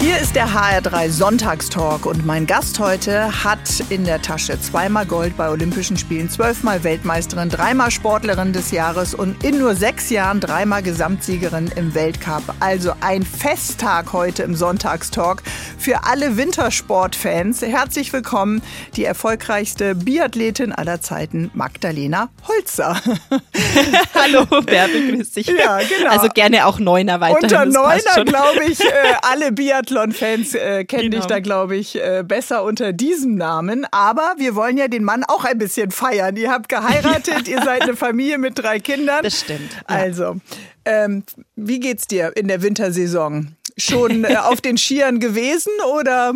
Hier ist der HR3 Sonntagstalk und mein Gast heute hat in der Tasche zweimal Gold bei Olympischen Spielen, zwölfmal Weltmeisterin, dreimal Sportlerin des Jahres und in nur sechs Jahren dreimal Gesamtsiegerin im Weltcup. Also ein Festtag heute im Sonntagstalk für alle Wintersportfans. Herzlich willkommen, die erfolgreichste Biathletin aller Zeiten, Magdalena Holzer. Hallo, Bärbel, grüß dich. Ja, genau. Also gerne auch Neuner weiterhin. Unter Neuner, glaube ich, äh, alle Biathlon-Fans äh, kennen Genau. dich da, glaube ich, äh, besser unter diesem Namen. Aber wir wollen ja den Mann auch ein bisschen feiern. Ihr habt geheiratet, ihr seid eine Familie mit drei Kindern. Das stimmt, ja. Also, ähm, wie geht's dir in der Wintersaison? Schon äh, auf den Skiern gewesen oder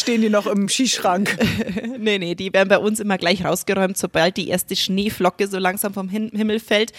stehen die noch im Skischrank? Nee, nee, die werden bei uns immer gleich rausgeräumt, sobald die erste Schneeflocke so langsam vom Himmel fällt.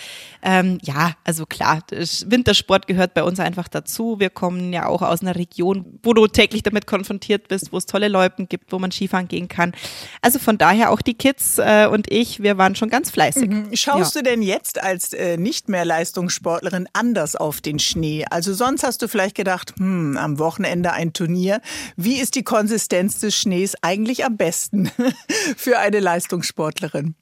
Ähm, ja, also klar, Wintersport gehört bei uns einfach dazu. Wir kommen ja auch aus einer Region, wo du täglich damit konfrontiert bist, wo es tolle Loipen gibt, wo man Skifahren gehen kann. Also von daher auch die Kids äh, und ich, wir waren schon ganz fleißig. Schaust ja. du denn jetzt als äh, nicht mehr Leistungssportlerin anders auf den Schnee? Also sonst hast du vielleicht gedacht, hm, am Wochenende ein Turnier. Wie ist die Konsistenz des Schnees eigentlich am besten für eine Leistungssportlerin?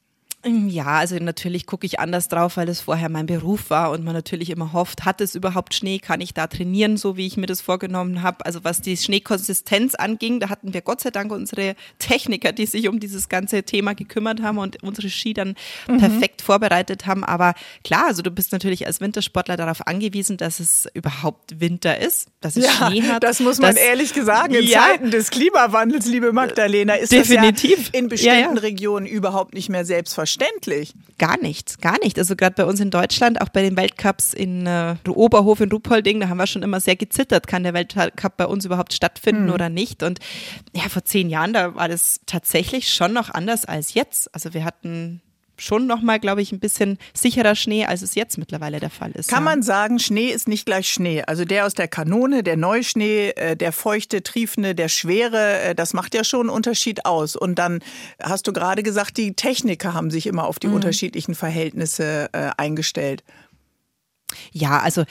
Ja, also natürlich gucke ich anders drauf, weil es vorher mein Beruf war und man natürlich immer hofft, hat es überhaupt Schnee, kann ich da trainieren, so wie ich mir das vorgenommen habe. Also was die Schneekonsistenz anging, da hatten wir Gott sei Dank unsere Techniker, die sich um dieses ganze Thema gekümmert haben und unsere Ski dann perfekt vorbereitet haben. Aber klar, also du bist natürlich als Wintersportler darauf angewiesen, dass es überhaupt Winter ist, dass es Schnee hat. das muss man dass- ehrlich sagen. In Ja. Zeiten des Klimawandels, liebe Magdalena, ist Definitiv. das ja in bestimmten Ja, ja. Regionen überhaupt nicht mehr selbstverständlich. Gar nichts, gar nicht. Also gerade bei uns in Deutschland, auch bei den Weltcups in äh, Oberhof in Ruppolding, da haben wir schon immer sehr gezittert, kann der Weltcup bei uns überhaupt stattfinden oder nicht. Und ja, vor zehn Jahren, da war das tatsächlich schon noch anders als jetzt. Also wir hatten schon noch mal, glaube ich, ein bisschen sicherer Schnee, als es jetzt mittlerweile der Fall ist. Kann ja. man sagen, Schnee ist nicht gleich Schnee. Also der aus der Kanone, der Neuschnee, äh, der feuchte, triefende, der schwere, äh, das macht ja schon einen Unterschied aus. Und dann hast du gerade gesagt, die Techniker haben sich immer auf die unterschiedlichen Verhältnisse äh, eingestellt. Ja, also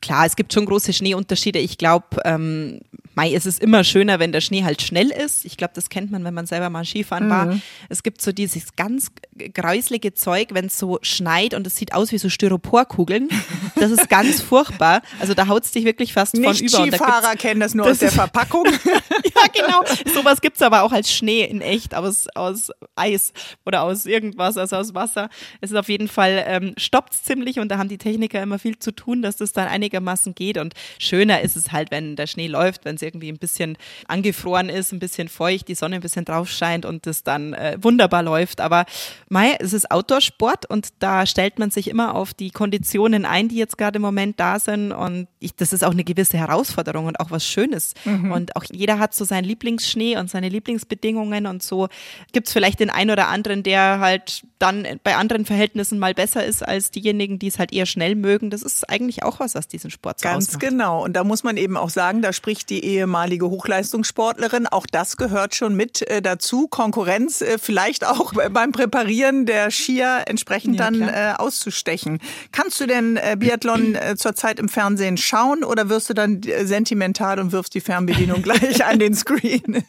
klar, es gibt schon große Schneeunterschiede. Ich glaube, ähm, Mai ist es immer schöner, wenn der Schnee halt schnell ist. Ich glaube, das kennt man, wenn man selber mal Skifahren war. Es gibt so dieses ganz gräuslige Zeug, wenn es so schneit und es sieht aus wie so Styroporkugeln. Das ist ganz furchtbar. Also da haut es dich wirklich fast von über. Und da kennen das nur aus der Verpackung. ja, genau. Sowas gibt's aber auch als Schnee in echt, aus, aus Eis oder aus irgendwas, also aus Wasser. Es ist auf jeden Fall, ähm, stoppt's ziemlich und da haben die Techniker immer viel zu tun, dass das dann einigermaßen geht. Und schöner ist es halt, wenn der Schnee läuft, wenn es irgendwie ein bisschen angefroren ist, ein bisschen feucht, die Sonne ein bisschen drauf scheint und das dann äh, wunderbar läuft. Aber Mai, es ist Outdoor-Sport und da stellt man sich immer auf die Konditionen ein, die jetzt gerade im Moment da sind. Und ich, das ist auch eine gewisse Herausforderung und auch was Schönes. Und auch jeder hat so seinen Lieblingsschnee und seine Lieblingsbedingungen und so gibt's vielleicht den einen oder anderen, der halt dann bei anderen Verhältnissen mal besser ist als diejenigen, die es halt eher schnell mögen. Das ist eigentlich auch was, was diesen Sport so Ganz ausmacht. genau. Und da muss man eben auch sagen, da spricht die ehemalige Hochleistungssportlerin. Auch das gehört schon mit äh, dazu. Konkurrenz äh, vielleicht auch beim Präparieren der Skier entsprechend Ja, dann äh, auszustechen. Kannst du denn äh, Biathlon zurzeit im Fernsehen schauen oder wirst du dann sentimental und wirfst die Fernbedienung gleich an den Screen?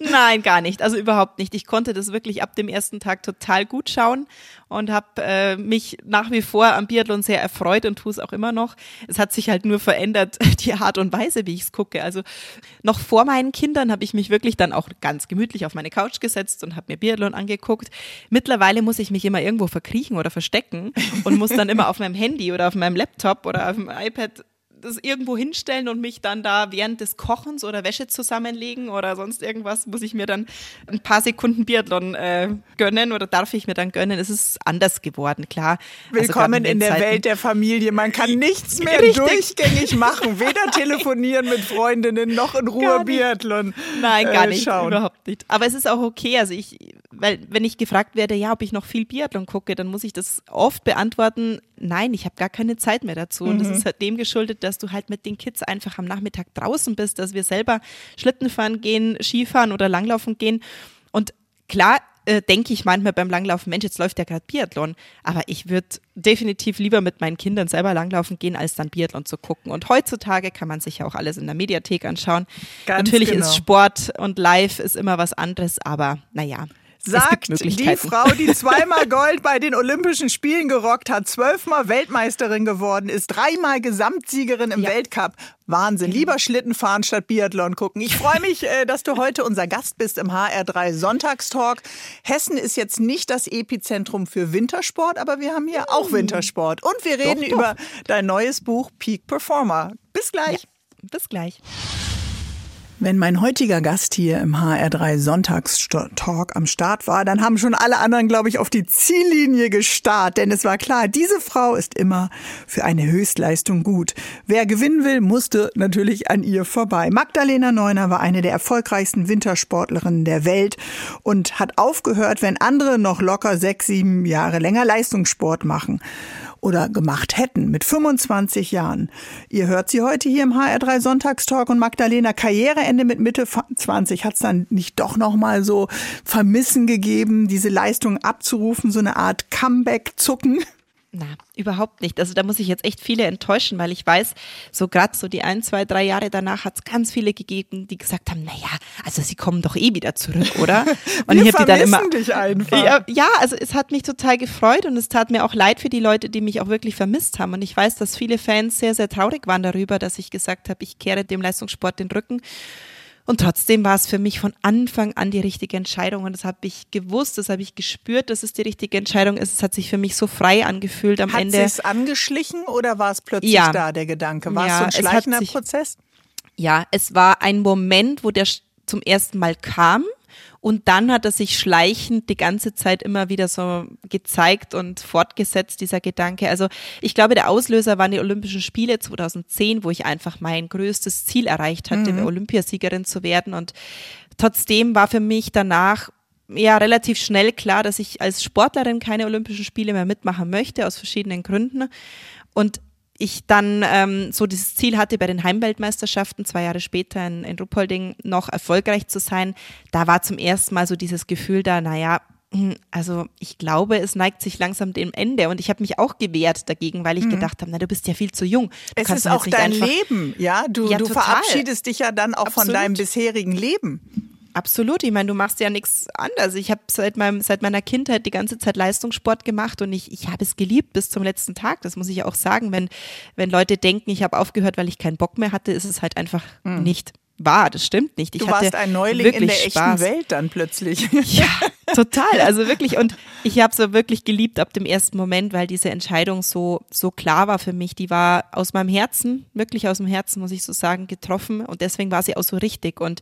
Nein, gar nicht. Also überhaupt nicht. Ich konnte das wirklich ab dem ersten Tag total gut schauen und habe äh, mich nach wie vor am Biathlon sehr erfreut und tue es auch immer noch. Es hat sich halt nur verändert, die Art und Weise, wie ich es gucke. Also noch vor meinen Kindern habe ich mich wirklich dann auch ganz gemütlich auf meine Couch gesetzt und habe mir Biathlon angeguckt. Mittlerweile muss ich mich immer irgendwo verkriechen oder verstecken und muss dann immer auf meinem Handy oder auf meinem Laptop oder auf dem iPad das irgendwo hinstellen und mich dann da während des Kochens oder Wäsche zusammenlegen oder sonst irgendwas, muss ich mir dann ein paar Sekunden Biathlon äh, gönnen oder darf ich mir dann gönnen. Es ist anders geworden, klar. Also Willkommen gerade in der Zeiten- Welt der Familie. Man kann nichts mehr Richtig. durchgängig machen. Weder telefonieren mit Freundinnen noch in Ruhe. Biathlon. Nein, gar äh, nicht, überhaupt nicht. Aber es ist auch okay. Also ich, weil wenn ich gefragt werde, ja, ob ich noch viel Biathlon gucke, dann muss ich das oft beantworten. Nein, ich habe gar keine Zeit mehr dazu. Und Mhm. das ist halt dem geschuldet, dass du halt mit den Kids einfach am Nachmittag draußen bist, dass wir selber Schlitten fahren gehen, Skifahren oder Langlaufen gehen. Und klar, äh, denke ich manchmal beim Langlaufen, Mensch, jetzt läuft ja gerade Biathlon. Aber ich würde definitiv lieber mit meinen Kindern selber langlaufen gehen, als dann Biathlon zu gucken. Und heutzutage kann man sich ja auch alles in der Mediathek anschauen. Ganz Natürlich genau. ist Sport und Live ist immer was anderes, aber naja. Sagt die Frau, die zweimal Gold bei den Olympischen Spielen gerockt hat, zwölfmal Weltmeisterin geworden ist, dreimal Gesamtsiegerin im ja. Weltcup. Wahnsinn. Genau. Lieber Schlitten fahren statt Biathlon gucken. Ich freue mich, äh, dass du heute unser Gast bist im HR3 Sonntagstalk. Hessen ist jetzt nicht das Epizentrum für Wintersport, aber wir haben hier auch Wintersport. Und wir reden doch, doch. über dein neues Buch Peak Performer. Bis gleich. Ja, bis gleich. Wenn mein heutiger Gast hier im HR3 Sonntagstalk am Start war, dann haben schon alle anderen, glaube ich, auf die Ziellinie gestarrt. Denn es war klar, diese Frau ist immer für eine Höchstleistung gut. Wer gewinnen will, musste natürlich an ihr vorbei. Magdalena Neuner war eine der erfolgreichsten Wintersportlerinnen der Welt und hat aufgehört, wenn andere noch locker sechs, sieben Jahre länger Leistungssport machen oder gemacht hätten mit 25 Jahren. Ihr hört sie heute hier im HR3 Sonntagstalk und Magdalena Karriereende mit Mitte 20 hat es dann nicht doch noch mal so Vermissen gegeben, diese Leistung abzurufen, so eine Art Comeback-Zucken? Na, überhaupt nicht. Also da muss ich jetzt echt viele enttäuschen, weil ich weiß, so gerade so die ein, zwei, drei Jahre danach hat es ganz viele gegeben, die gesagt haben, naja, also sie kommen doch eh wieder zurück, oder? Und Wir ich habe die dann immer. Dich einfach. Ja, ja, also es hat mich total gefreut und es tat mir auch leid für die Leute, die mich auch wirklich vermisst haben. Und ich weiß, dass viele Fans sehr, sehr traurig waren darüber, dass ich gesagt habe, ich kehre dem Leistungssport den Rücken. Und trotzdem war es für mich von Anfang an die richtige Entscheidung. Und das habe ich gewusst, das habe ich gespürt, dass es die richtige Entscheidung ist. Es hat sich für mich so frei angefühlt am hat Ende. Hat es angeschlichen oder war es plötzlich ja. da, der Gedanke? War ja, es so ein schleichender sich, Prozess? Ja, es war ein Moment, wo der zum ersten Mal kam und dann hat er sich schleichend die ganze Zeit immer wieder so gezeigt und fortgesetzt, dieser Gedanke. Also ich glaube, der Auslöser waren die Olympischen Spiele 2010, wo ich einfach mein größtes Ziel erreicht hatte, mhm. Olympiasiegerin zu werden. Und trotzdem war für mich danach ja relativ schnell klar, dass ich als Sportlerin keine Olympischen Spiele mehr mitmachen möchte, aus verschiedenen Gründen. Und ich dann ähm, so dieses Ziel hatte, bei den Heimweltmeisterschaften zwei Jahre später in, in Ruppolding noch erfolgreich zu sein, da war zum ersten Mal so dieses Gefühl da, naja, hm, also ich glaube, es neigt sich langsam dem Ende und ich habe mich auch gewehrt dagegen, weil ich mhm. gedacht habe, na du bist ja viel zu jung. Du es ist auch dein Leben, ja. Du, ja, du verabschiedest dich ja dann auch Absolut. von deinem bisherigen Leben. Absolut. Ich meine, du machst ja nichts anderes. Ich habe seit, meinem, seit meiner Kindheit die ganze Zeit Leistungssport gemacht und ich, ich habe es geliebt bis zum letzten Tag. Das muss ich auch sagen. Wenn, wenn Leute denken, ich habe aufgehört, weil ich keinen Bock mehr hatte, ist es halt einfach mhm. nicht wahr. Das stimmt nicht. Ich du warst ein Neuling in der Spaß. echten Welt dann plötzlich. Ja, total. Also wirklich. Und ich habe so wirklich geliebt ab dem ersten Moment, weil diese Entscheidung so, so klar war für mich. Die war aus meinem Herzen, wirklich aus dem Herzen, muss ich so sagen, getroffen. Und deswegen war sie auch so richtig. Und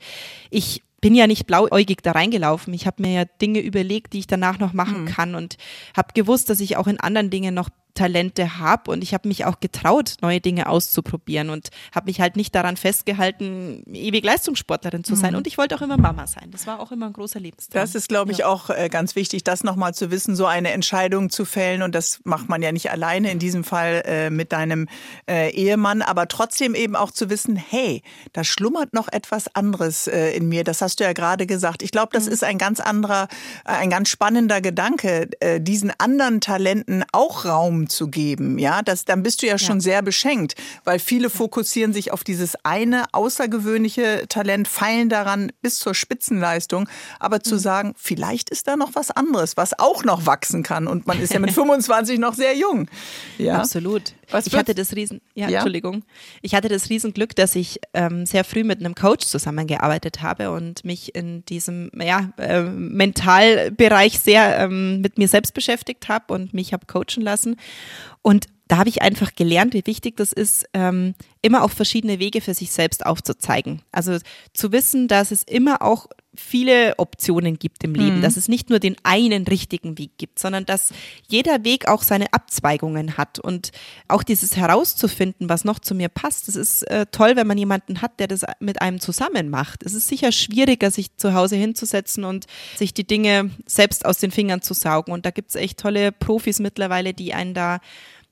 ich bin ja nicht blauäugig da reingelaufen. Ich habe mir ja Dinge überlegt, die ich danach noch machen mhm. kann und habe gewusst, dass ich auch in anderen Dingen noch Talente habe und ich habe mich auch getraut, neue Dinge auszuprobieren und habe mich halt nicht daran festgehalten, ewig Leistungssportlerin zu sein. Mhm. Und ich wollte auch immer Mama sein. Das war auch immer ein großer Lebenstraum. Das ist, glaube ich, ja. auch äh, ganz wichtig, das nochmal zu wissen, so eine Entscheidung zu fällen. Und das macht man ja nicht alleine, in diesem Fall äh, mit deinem äh, Ehemann, aber trotzdem eben auch zu wissen, hey, da schlummert noch etwas anderes äh, in mir. Das hast du ja gerade gesagt. Ich glaube, das mhm. ist ein ganz anderer, ein ganz spannender Gedanke, äh, diesen anderen Talenten auch Raum zu geben, ja, das, dann bist du ja schon ja. sehr beschenkt, weil viele fokussieren sich auf dieses eine außergewöhnliche Talent, feilen daran bis zur Spitzenleistung, aber zu mhm. sagen, vielleicht ist da noch was anderes, was auch noch wachsen kann und man ist ja mit 25 noch sehr jung. Ja, absolut. Was ich hatte das Riesen, ja, ja, Entschuldigung. Ich hatte das Riesenglück, dass ich ähm, sehr früh mit einem Coach zusammengearbeitet habe und mich in diesem ja, äh, Mentalbereich sehr ähm, mit mir selbst beschäftigt habe und mich habe coachen lassen. Und da habe ich einfach gelernt, wie wichtig das ist, ähm, immer auch verschiedene Wege für sich selbst aufzuzeigen. Also zu wissen, dass es immer auch viele Optionen gibt im Leben, mhm. dass es nicht nur den einen richtigen Weg gibt, sondern dass jeder Weg auch seine Abzweigungen hat und auch dieses herauszufinden, was noch zu mir passt. Das ist äh, toll, wenn man jemanden hat, der das mit einem zusammen macht. Es ist sicher schwieriger, sich zu Hause hinzusetzen und sich die Dinge selbst aus den Fingern zu saugen. Und da gibt es echt tolle Profis mittlerweile, die einen da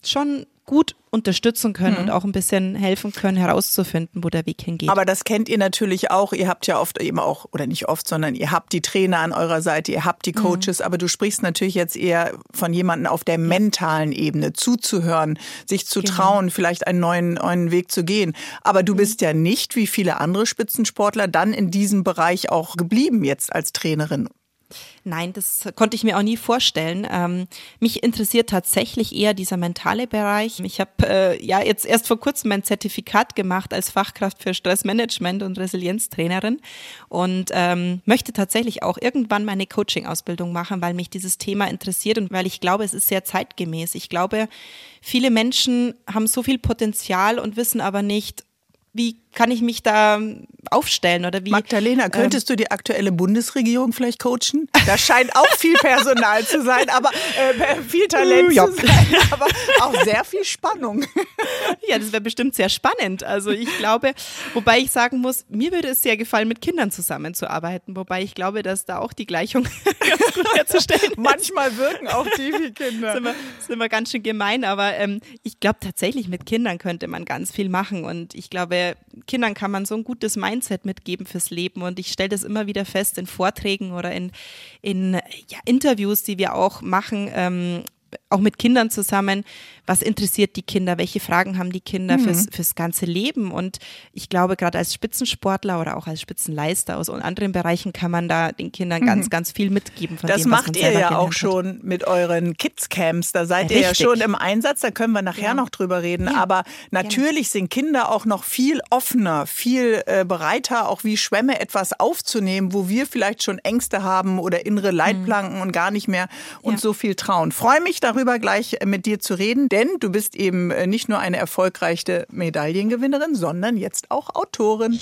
schon gut unterstützen können mhm. und auch ein bisschen helfen können, herauszufinden, wo der Weg hingeht. Aber das kennt ihr natürlich auch. Ihr habt ja oft eben auch, oder nicht oft, sondern ihr habt die Trainer an eurer Seite, ihr habt die mhm. Coaches, mhm. aber du sprichst natürlich jetzt eher von jemandem auf der mentalen Ebene, zuzuhören, sich zu genau. trauen, vielleicht einen neuen, neuen Weg zu gehen. Aber du mhm. bist ja nicht, wie viele andere Spitzensportler, dann in diesem Bereich auch geblieben jetzt als Trainerin. Nein, das konnte ich mir auch nie vorstellen. Ähm, mich interessiert tatsächlich eher dieser mentale Bereich. Ich habe äh, ja jetzt erst vor kurzem mein Zertifikat gemacht als Fachkraft für Stressmanagement und Resilienztrainerin und ähm, möchte tatsächlich auch irgendwann meine Coaching-Ausbildung machen, weil mich dieses Thema interessiert und weil ich glaube, es ist sehr zeitgemäß. Ich glaube, viele Menschen haben so viel Potenzial und wissen aber nicht, wie kann ich mich da aufstellen oder wie? Magdalena, könntest ähm, du die aktuelle Bundesregierung vielleicht coachen? Da scheint auch viel Personal zu sein, aber äh, viel Talent ja. zu sein, aber auch sehr viel Spannung. Ja, das wäre bestimmt sehr spannend. Also ich glaube, wobei ich sagen muss, mir würde es sehr gefallen, mit Kindern zusammenzuarbeiten, wobei ich glaube, dass da auch die Gleichung ganz gut herzustellen ist. Manchmal wirken auch die wie Kinder. Sind wir, sind wir ganz schön gemein, aber ähm, ich glaube tatsächlich mit Kindern könnte man ganz viel machen und ich glaube, Kindern kann man so ein gutes Mindset mitgeben fürs Leben. Und ich stelle das immer wieder fest in Vorträgen oder in, in ja, Interviews, die wir auch machen, ähm, auch mit Kindern zusammen, was interessiert die Kinder, welche Fragen haben die Kinder mhm. fürs, fürs ganze Leben. Und ich glaube, gerade als Spitzensportler oder auch als Spitzenleister aus anderen Bereichen kann man da den Kindern mhm. ganz, ganz viel mitgeben. Das dem, macht ihr ja auch schon mit euren Kids-Camps. Da seid Richtig. ihr ja schon im Einsatz, da können wir nachher ja. noch drüber reden. Ja. Aber natürlich ja. sind Kinder auch noch viel offener, viel äh, bereiter, auch wie Schwämme etwas aufzunehmen, wo wir vielleicht schon Ängste haben oder innere Leitplanken mhm. und gar nicht mehr uns so viel trauen. Freue mich darüber gleich mit dir zu reden denn du bist eben äh, nicht nur eine erfolgreiche Medaillengewinnerin, sondern jetzt auch Autorin.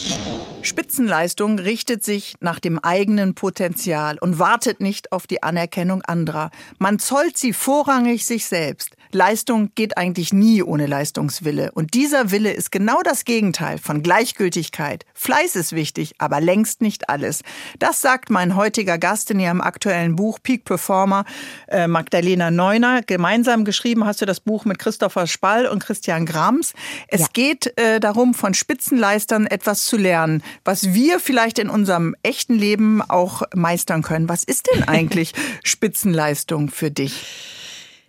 Spitzenleistung richtet sich nach dem eigenen Potenzial und wartet nicht auf die Anerkennung anderer. Man zollt sie vorrangig sich selbst. Leistung geht eigentlich nie ohne Leistungswille. Und dieser Wille ist genau das Gegenteil von Gleichgültigkeit. Fleiß ist wichtig, aber längst nicht alles. Das sagt mein heutiger Gast in ihrem aktuellen Buch Peak Performer, äh, Magdalena Neuner. Gemeinsam geschrieben hast du das Buch mit Christopher Spall und Christian Grams. Es ja. geht äh, darum, von Spitzenleistern etwas zu lernen, was wir vielleicht in unserem echten Leben auch meistern können. Was ist denn eigentlich Spitzenleistung für dich?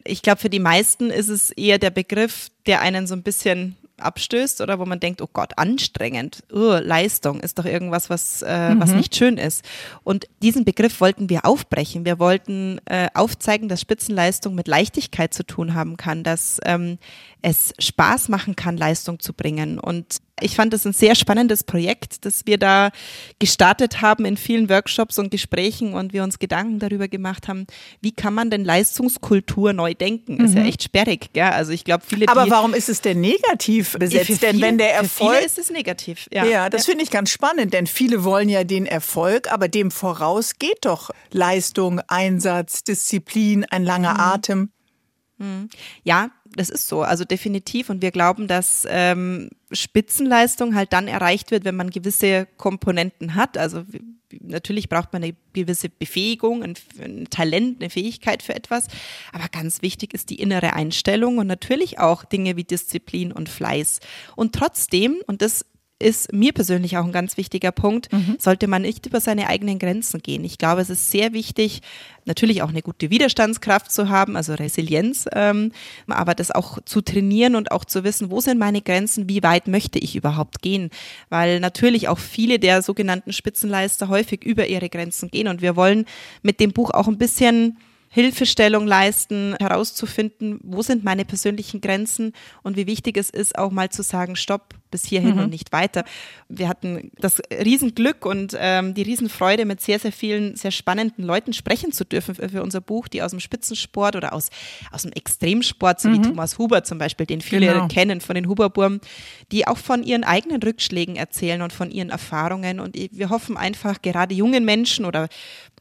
Ich glaube, für die meisten ist es eher der Begriff, der einen so ein bisschen abstößt oder wo man denkt, oh Gott, anstrengend, uh, Leistung ist doch irgendwas, was, äh, mhm. was nicht schön ist. Und diesen Begriff wollten wir aufbrechen. Wir wollten äh, aufzeigen, dass Spitzenleistung mit Leichtigkeit zu tun haben kann, dass ähm, es Spaß machen kann, Leistung zu bringen. Und ich fand es ein sehr spannendes Projekt, das wir da gestartet haben in vielen Workshops und Gesprächen und wir uns Gedanken darüber gemacht haben, wie kann man denn Leistungskultur neu denken? Mhm. Ist ja mhm. echt sperrig, gell? Also ich glaube, viele. Aber warum ist es denn negativ besetzt? Viele, denn wenn der Erfolg. Ist es negativ. Ja, ja das ja. finde ich ganz spannend, denn viele wollen ja den Erfolg, aber dem voraus geht doch Leistung, Einsatz, Disziplin, ein langer mhm. Atem. Mhm. Ja, das ist so, also definitiv. Und wir glauben, dass ähm, Spitzenleistung halt dann erreicht wird, wenn man gewisse Komponenten hat. Also natürlich braucht man eine gewisse Befähigung, ein, ein, Talent, eine Fähigkeit für etwas. Aber ganz wichtig ist die innere Einstellung und natürlich auch Dinge wie Disziplin und Fleiß. Und trotzdem, und das ist mir persönlich auch ein ganz wichtiger Punkt, mhm. sollte man nicht über seine eigenen Grenzen gehen. Ich glaube, es ist sehr wichtig, natürlich auch eine gute Widerstandskraft zu haben, also Resilienz, ähm, aber das auch zu trainieren und auch zu wissen, wo sind meine Grenzen, wie weit möchte ich überhaupt gehen, weil natürlich auch viele der sogenannten Spitzenleister häufig über ihre Grenzen gehen und wir wollen mit dem Buch auch ein bisschen Hilfestellung leisten, herauszufinden, wo sind meine persönlichen Grenzen und wie wichtig es ist, auch mal zu sagen, stopp, bis hierhin mhm. und nicht weiter. Wir hatten das Riesenglück und ähm, die Riesenfreude, mit sehr, sehr vielen sehr spannenden Leuten sprechen zu dürfen für, für unser Buch, die aus dem Spitzensport oder aus, aus dem Extremsport, so mhm. wie Thomas Huber zum Beispiel, den viele genau. kennen von den Huberburm, die auch von ihren eigenen Rückschlägen erzählen und von ihren Erfahrungen. Und wir hoffen einfach, gerade jungen Menschen oder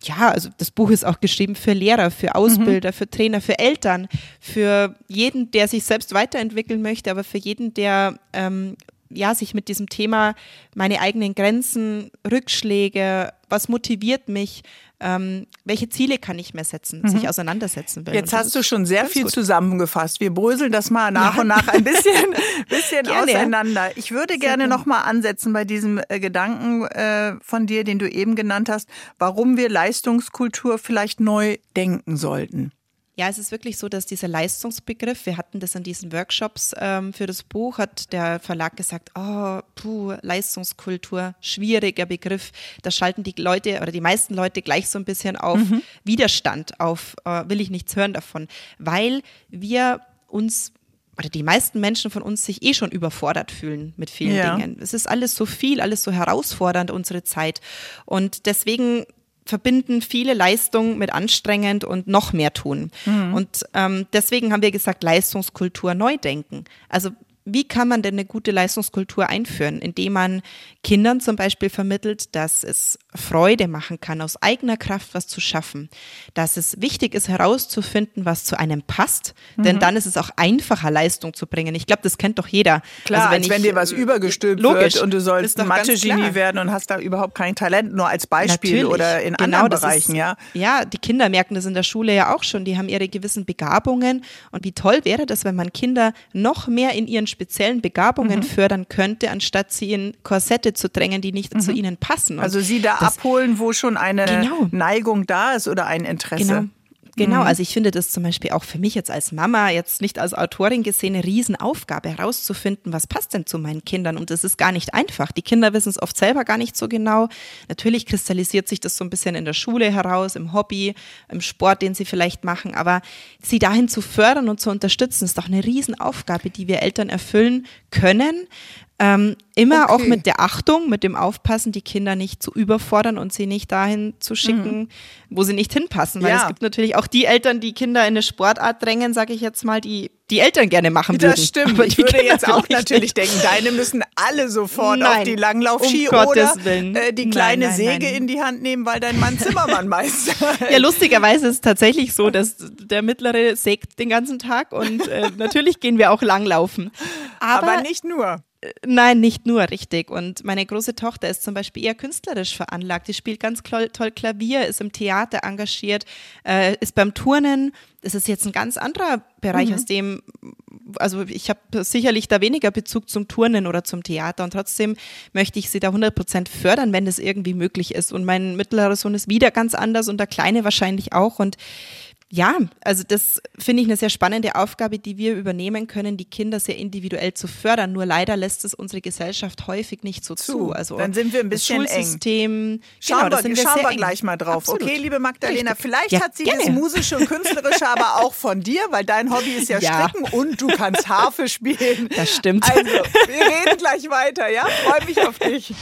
ja, also das Buch ist auch geschrieben für Lehrer, für Ausbilder, mhm. für Trainer, für Eltern, für jeden, der sich selbst weiterentwickeln möchte, aber für jeden, der ähm, ja sich mit diesem Thema meine eigenen Grenzen, Rückschläge, was motiviert mich, ähm, welche Ziele kann ich mir setzen, mhm. sich auseinandersetzen will. Jetzt hast du schon sehr viel gut. zusammengefasst. Wir bröseln das mal nach ja. und nach ein bisschen, bisschen auseinander. Ich würde gerne nochmal ansetzen bei diesem äh, Gedanken äh, von dir, den du eben genannt hast, warum wir Leistungskultur vielleicht neu denken sollten. Ja, es ist wirklich so, dass dieser Leistungsbegriff, wir hatten das in diesen Workshops ähm, für das Buch, hat der Verlag gesagt, oh, puh, Leistungskultur, schwieriger Begriff. Da schalten die Leute oder die meisten Leute gleich so ein bisschen auf mhm. Widerstand, auf äh, will ich nichts hören davon, weil wir uns oder die meisten Menschen von uns sich eh schon überfordert fühlen mit vielen ja. Dingen. Es ist alles so viel, alles so herausfordernd, unsere Zeit. Und deswegen verbinden viele Leistungen mit anstrengend und noch mehr tun. Mhm. Und ähm, deswegen haben wir gesagt, Leistungskultur neu denken. Also wie kann man denn eine gute Leistungskultur einführen, indem man Kindern zum Beispiel vermittelt, dass es Freude machen kann, aus eigener Kraft was zu schaffen, dass es wichtig ist herauszufinden, was zu einem passt, mhm. denn dann ist es auch einfacher, Leistung zu bringen. Ich glaube, das kennt doch jeder. Klar, also wenn, als wenn dir was übergestülpt logisch, wird und du sollst Mathe-Genie werden und hast da überhaupt kein Talent, nur als Beispiel Natürlich. oder in genau, anderen Bereichen, ist, ja. Ja, die Kinder merken das in der Schule ja auch schon. Die haben ihre gewissen Begabungen und wie toll wäre das, wenn man Kinder noch mehr in ihren speziellen Begabungen mhm. fördern könnte, anstatt sie in Korsette zu drängen, die nicht mhm. zu ihnen passen. Und also sie da abholen, wo schon eine genau. Neigung da ist oder ein Interesse. Genau. Genau, mhm. also ich finde das zum Beispiel auch für mich jetzt als Mama, jetzt nicht als Autorin gesehen, eine Riesenaufgabe herauszufinden, was passt denn zu meinen Kindern. Und das ist gar nicht einfach. Die Kinder wissen es oft selber gar nicht so genau. Natürlich kristallisiert sich das so ein bisschen in der Schule heraus, im Hobby, im Sport, den sie vielleicht machen. Aber sie dahin zu fördern und zu unterstützen, ist doch eine Riesenaufgabe, die wir Eltern erfüllen können. Ähm, immer okay. auch mit der Achtung, mit dem Aufpassen, die Kinder nicht zu überfordern und sie nicht dahin zu schicken, mhm. wo sie nicht hinpassen. Weil ja. es gibt natürlich auch die Eltern, die Kinder in eine Sportart drängen, sage ich jetzt mal, die die Eltern gerne machen würden. Das stimmt. Aber ich würde Kinder jetzt auch natürlich denken, deine müssen alle sofort nein, auf die Langlaufski um oder äh, die kleine nein, nein, Säge in die Hand nehmen, weil dein Mann Zimmermann meist. ja, lustigerweise ist es tatsächlich so, dass der Mittlere sägt den ganzen Tag und äh, natürlich gehen wir auch langlaufen. Aber, Aber nicht nur. Nein, nicht nur, richtig. Und meine große Tochter ist zum Beispiel eher künstlerisch veranlagt. Die spielt ganz toll Klavier, ist im Theater engagiert, äh, ist beim Turnen. Das ist jetzt ein ganz anderer Bereich, mhm. aus dem, also ich habe sicherlich da weniger Bezug zum Turnen oder zum Theater und trotzdem möchte ich sie da 100 Prozent fördern, wenn das irgendwie möglich ist. Und mein mittlerer Sohn ist wieder ganz anders und der Kleine wahrscheinlich auch. Und ja, also das finde ich eine sehr spannende Aufgabe, die wir übernehmen können, die Kinder sehr individuell zu fördern. Nur leider lässt es unsere Gesellschaft häufig nicht so zu. zu. Also dann sind wir ein bisschen das Schulsystem, eng. Schauen genau, wir, schauen wir gleich mal drauf. Absolut. Okay, liebe Magdalena, Richtig. vielleicht ja, hat sie gerne. das musische und künstlerische aber auch von dir, weil dein Hobby ist ja, ja. Stricken und du kannst Harfe spielen. Das stimmt. Also, wir reden gleich weiter, ja? Freue mich auf dich.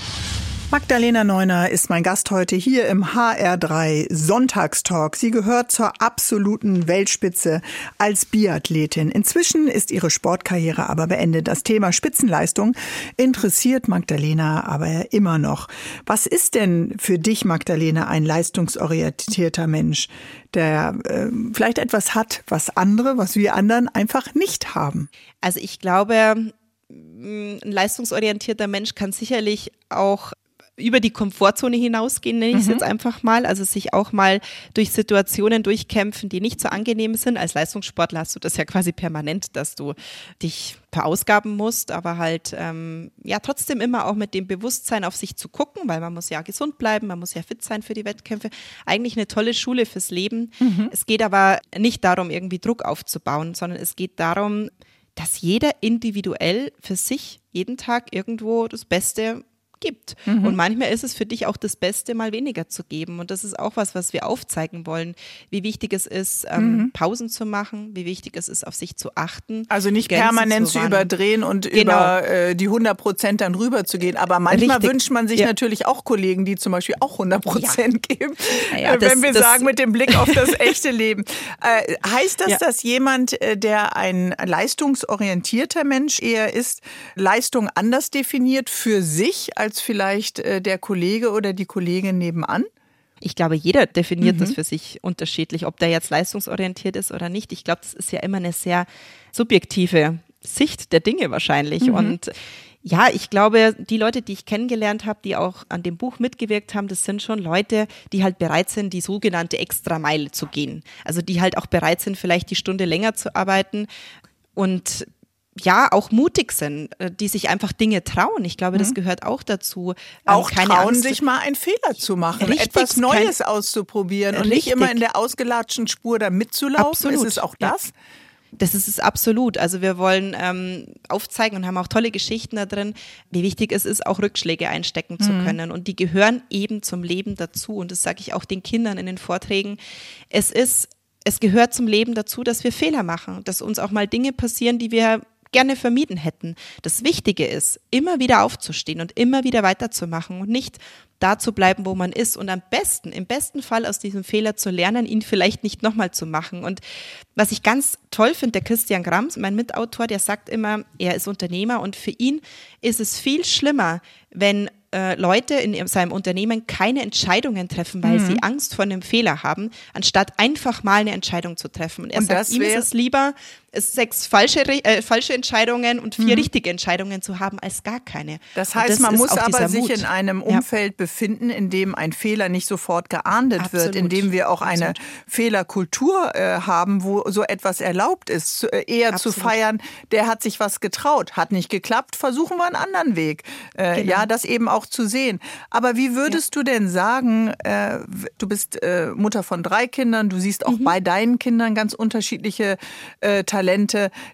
Magdalena Neuner ist mein Gast heute hier im HR3 Sonntagstalk. Sie gehört zur absoluten Weltspitze als Biathletin. Inzwischen ist ihre Sportkarriere aber beendet. Das Thema Spitzenleistung interessiert Magdalena aber immer noch. Was ist denn für dich, Magdalena, ein leistungsorientierter Mensch, der äh, vielleicht etwas hat, was andere, was wir anderen einfach nicht haben? Also ich glaube, ein leistungsorientierter Mensch kann sicherlich auch über die Komfortzone hinausgehen, nenne ich es mhm. jetzt einfach mal. Also sich auch mal durch Situationen durchkämpfen, die nicht so angenehm sind. Als Leistungssportler hast du das ja quasi permanent, dass du dich verausgaben musst, aber halt ähm, ja trotzdem immer auch mit dem Bewusstsein auf sich zu gucken, weil man muss ja gesund bleiben, man muss ja fit sein für die Wettkämpfe. Eigentlich eine tolle Schule fürs Leben. Mhm. Es geht aber nicht darum, irgendwie Druck aufzubauen, sondern es geht darum, dass jeder individuell für sich jeden Tag irgendwo das Beste gibt. Mhm. Und manchmal ist es für dich auch das Beste, mal weniger zu geben. Und das ist auch was, was wir aufzeigen wollen, wie wichtig es ist, ähm, mhm. Pausen zu machen, wie wichtig es ist, auf sich zu achten. Also nicht Grenzen permanent zu, zu, überdrehen und genau. über äh, die 100 Prozent dann rüber zu gehen. Aber manchmal Richtig. wünscht man sich ja. natürlich auch Kollegen, die zum Beispiel auch 100 Prozent ja. geben, ja, das, wenn wir sagen, mit dem Blick auf das echte Leben. Äh, heißt das, dass jemand, äh, der ein leistungsorientierter Mensch eher ist, Leistung anders definiert für sich als als vielleicht äh, der Kollege oder die Kollegin nebenan? Ich glaube, jeder definiert mhm. das für sich unterschiedlich, ob der jetzt leistungsorientiert ist oder nicht. Ich glaube, das ist ja immer eine sehr subjektive Sicht der Dinge wahrscheinlich. Mhm. Und Ja, ich glaube, die Leute, die ich kennengelernt habe, die auch an dem Buch mitgewirkt haben, das sind schon Leute, die halt bereit sind, die sogenannte Extrameile zu gehen. Also die halt auch bereit sind, vielleicht die Stunde länger zu arbeiten und ja, auch mutig sind, äh, die sich einfach Dinge trauen. Ich glaube, das mhm. gehört auch dazu. Ähm, auch keine trauen, Angst. sich mal einen Fehler zu machen, richtig, etwas Neues kein, auszuprobieren und richtig. nicht immer in der ausgelatschten Spur da mitzulaufen. Absolut. Ist es auch das? Ja. Das ist es absolut. Also wir wollen ähm, aufzeigen und haben auch tolle Geschichten da drin, wie wichtig es ist, auch Rückschläge einstecken mhm. zu können. Und die gehören eben zum Leben dazu. Und das sage ich auch den Kindern in den Vorträgen. Es ist, es gehört zum Leben dazu, dass wir Fehler machen, dass uns auch mal Dinge passieren, die wir gerne vermieden hätten. Das Wichtige ist, immer wieder aufzustehen und immer wieder weiterzumachen und nicht da zu bleiben, wo man ist und am besten, im besten Fall aus diesem Fehler zu lernen, ihn vielleicht nicht nochmal zu machen. Und was ich ganz toll finde, der Christian Grams, mein Mitautor, der sagt immer, er ist Unternehmer und für ihn ist es viel schlimmer, wenn äh, Leute in seinem Unternehmen keine Entscheidungen treffen, weil mhm. sie Angst vor einem Fehler haben, anstatt einfach mal eine Entscheidung zu treffen. Und er und sagt, ihm ist es lieber, sechs falsche, äh, falsche Entscheidungen und vier mhm. richtige Entscheidungen zu haben, als gar keine. Das heißt, das man muss aber sich Mut. in einem Umfeld ja. befinden, in dem ein Fehler nicht sofort geahndet Absolut. wird, in dem wir auch eine Absolut. Fehlerkultur äh, haben, wo so etwas erlaubt ist, äh, eher Absolut. zu feiern, der hat sich was getraut, hat nicht geklappt, versuchen wir einen anderen Weg. Äh, genau. Ja, das eben auch zu sehen. Aber wie würdest ja. du denn sagen, äh, du bist äh, Mutter von drei Kindern, du siehst auch mhm. bei deinen Kindern ganz unterschiedliche äh, Talente.